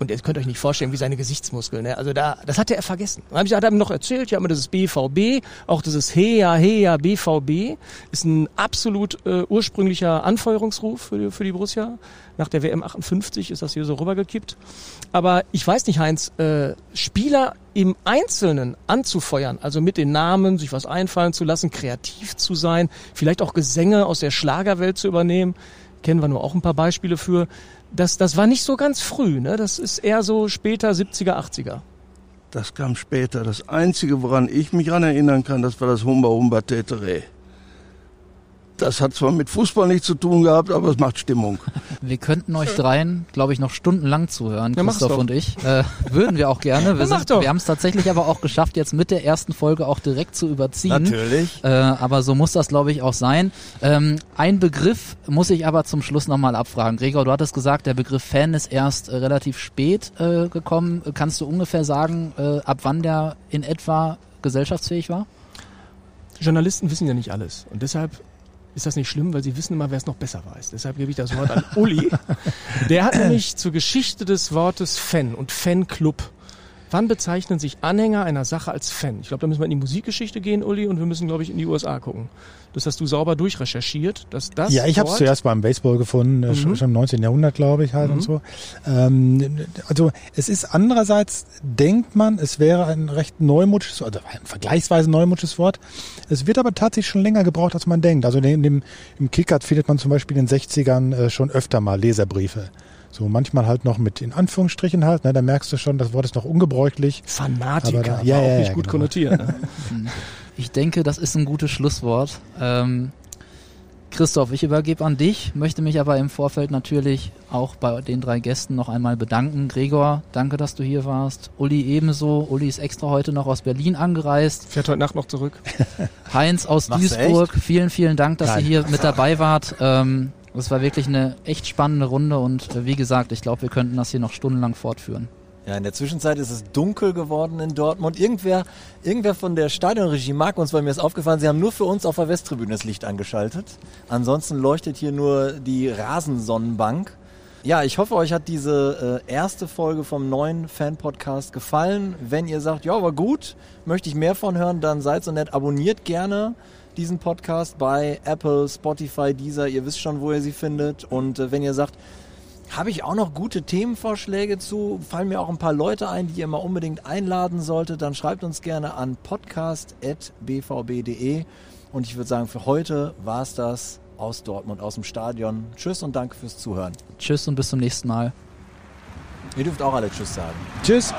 Und ihr könnt euch nicht vorstellen, wie seine Gesichtsmuskeln. Ne? Also da, das hatte er vergessen. Dann habe ich hat er ihm noch erzählt, ja, immer das BVB, auch dieses Heja, Heja, BVB, ist ein absolut äh, ursprünglicher Anfeuerungsruf für die, für die Borussia. Nach der WM 58 ist das hier so rübergekippt. Aber ich weiß nicht, Heinz, äh, Spieler im Einzelnen anzufeuern, also mit den Namen, sich was einfallen zu lassen, kreativ zu sein, vielleicht auch Gesänge aus der Schlagerwelt zu übernehmen, kennen wir nur auch ein paar Beispiele für das, das war nicht so ganz früh, ne? Das ist eher so später 70er, 80er. Das kam später. Das Einzige, woran ich mich daran erinnern kann, das war das Humba Humba Tetere. Das hat zwar mit Fußball nichts zu tun gehabt, aber es macht Stimmung. *laughs* Wir könnten euch dreien, glaube ich, noch stundenlang zuhören, ja, Christoph und ich. Äh, würden wir auch gerne. Wir, sind, wir haben es tatsächlich aber auch geschafft, jetzt mit der ersten Folge auch direkt zu überziehen. Natürlich. Äh, aber so muss das, glaube ich, auch sein. Ähm, ein Begriff muss ich aber zum Schluss nochmal abfragen. Gregor, du hattest gesagt, der Begriff Fan ist erst äh, relativ spät äh, gekommen. Kannst du ungefähr sagen, äh, ab wann der in etwa gesellschaftsfähig war? Journalisten wissen ja nicht alles. Und deshalb ist das nicht schlimm, weil sie wissen immer, wer es noch besser weiß. Deshalb gebe ich das Wort an Uli. Der hat *clears throat* nämlich zur Geschichte des Wortes Fan und Fanclub Wann bezeichnen sich Anhänger einer Sache als Fan? Ich glaube, da müssen wir in die Musikgeschichte gehen, Uli, und wir müssen, glaube ich, in die USA gucken. Das hast du sauber durchrecherchiert, dass das. Ja, ich habe es zuerst beim Baseball gefunden, äh, mhm. schon im 19. Jahrhundert, glaube ich, halt mhm. und so. Ähm, also es ist andererseits, denkt man, es wäre ein recht neumodisches, also ein vergleichsweise neumodisches Wort. Es wird aber tatsächlich schon länger gebraucht, als man denkt. Also in dem, im Kickert findet man zum Beispiel in den 60ern äh, schon öfter mal Leserbriefe. So manchmal halt noch mit in Anführungsstrichen halt, ne, da merkst du schon, das Wort ist noch ungebräuchlich. Fanatiker, da, ja, ja, auch nicht ja, gut genau. konnotiert. Ne? *laughs* Ich denke, das ist ein gutes Schlusswort. Ähm, Christoph, ich übergebe an dich, möchte mich aber im Vorfeld natürlich auch bei den drei Gästen noch einmal bedanken. Gregor, danke, dass du hier warst. Uli ebenso. Uli ist extra heute noch aus Berlin angereist. Fährt heute Nacht noch zurück. Heinz aus Duisburg, vielen, vielen Dank, dass Nein. ihr hier mit dabei wart. Ähm, es war wirklich eine echt spannende Runde und äh, wie gesagt, ich glaube, wir könnten das hier noch stundenlang fortführen. Ja, in der Zwischenzeit ist es dunkel geworden in Dortmund. Irgendwer, irgendwer von der Stadionregie mag uns, weil mir ist aufgefallen, sie haben nur für uns auf der Westtribüne das Licht angeschaltet. Ansonsten leuchtet hier nur die Rasensonnenbank. Ja, ich hoffe, euch hat diese äh, erste Folge vom neuen Fan-Podcast gefallen. Wenn ihr sagt, ja, war gut, möchte ich mehr von hören, dann seid so nett, abonniert gerne diesen Podcast bei Apple, Spotify, Deezer. Ihr wisst schon, wo ihr sie findet. Und äh, wenn ihr sagt, habe ich auch noch gute Themenvorschläge zu, fallen mir auch ein paar Leute ein, die ihr mal unbedingt einladen solltet, dann schreibt uns gerne an podcast.bvb.de. Und ich würde sagen, für heute war es das aus Dortmund, aus dem Stadion. Tschüss und danke fürs Zuhören. Tschüss und bis zum nächsten Mal. Ihr dürft auch alle Tschüss sagen. Tschüss.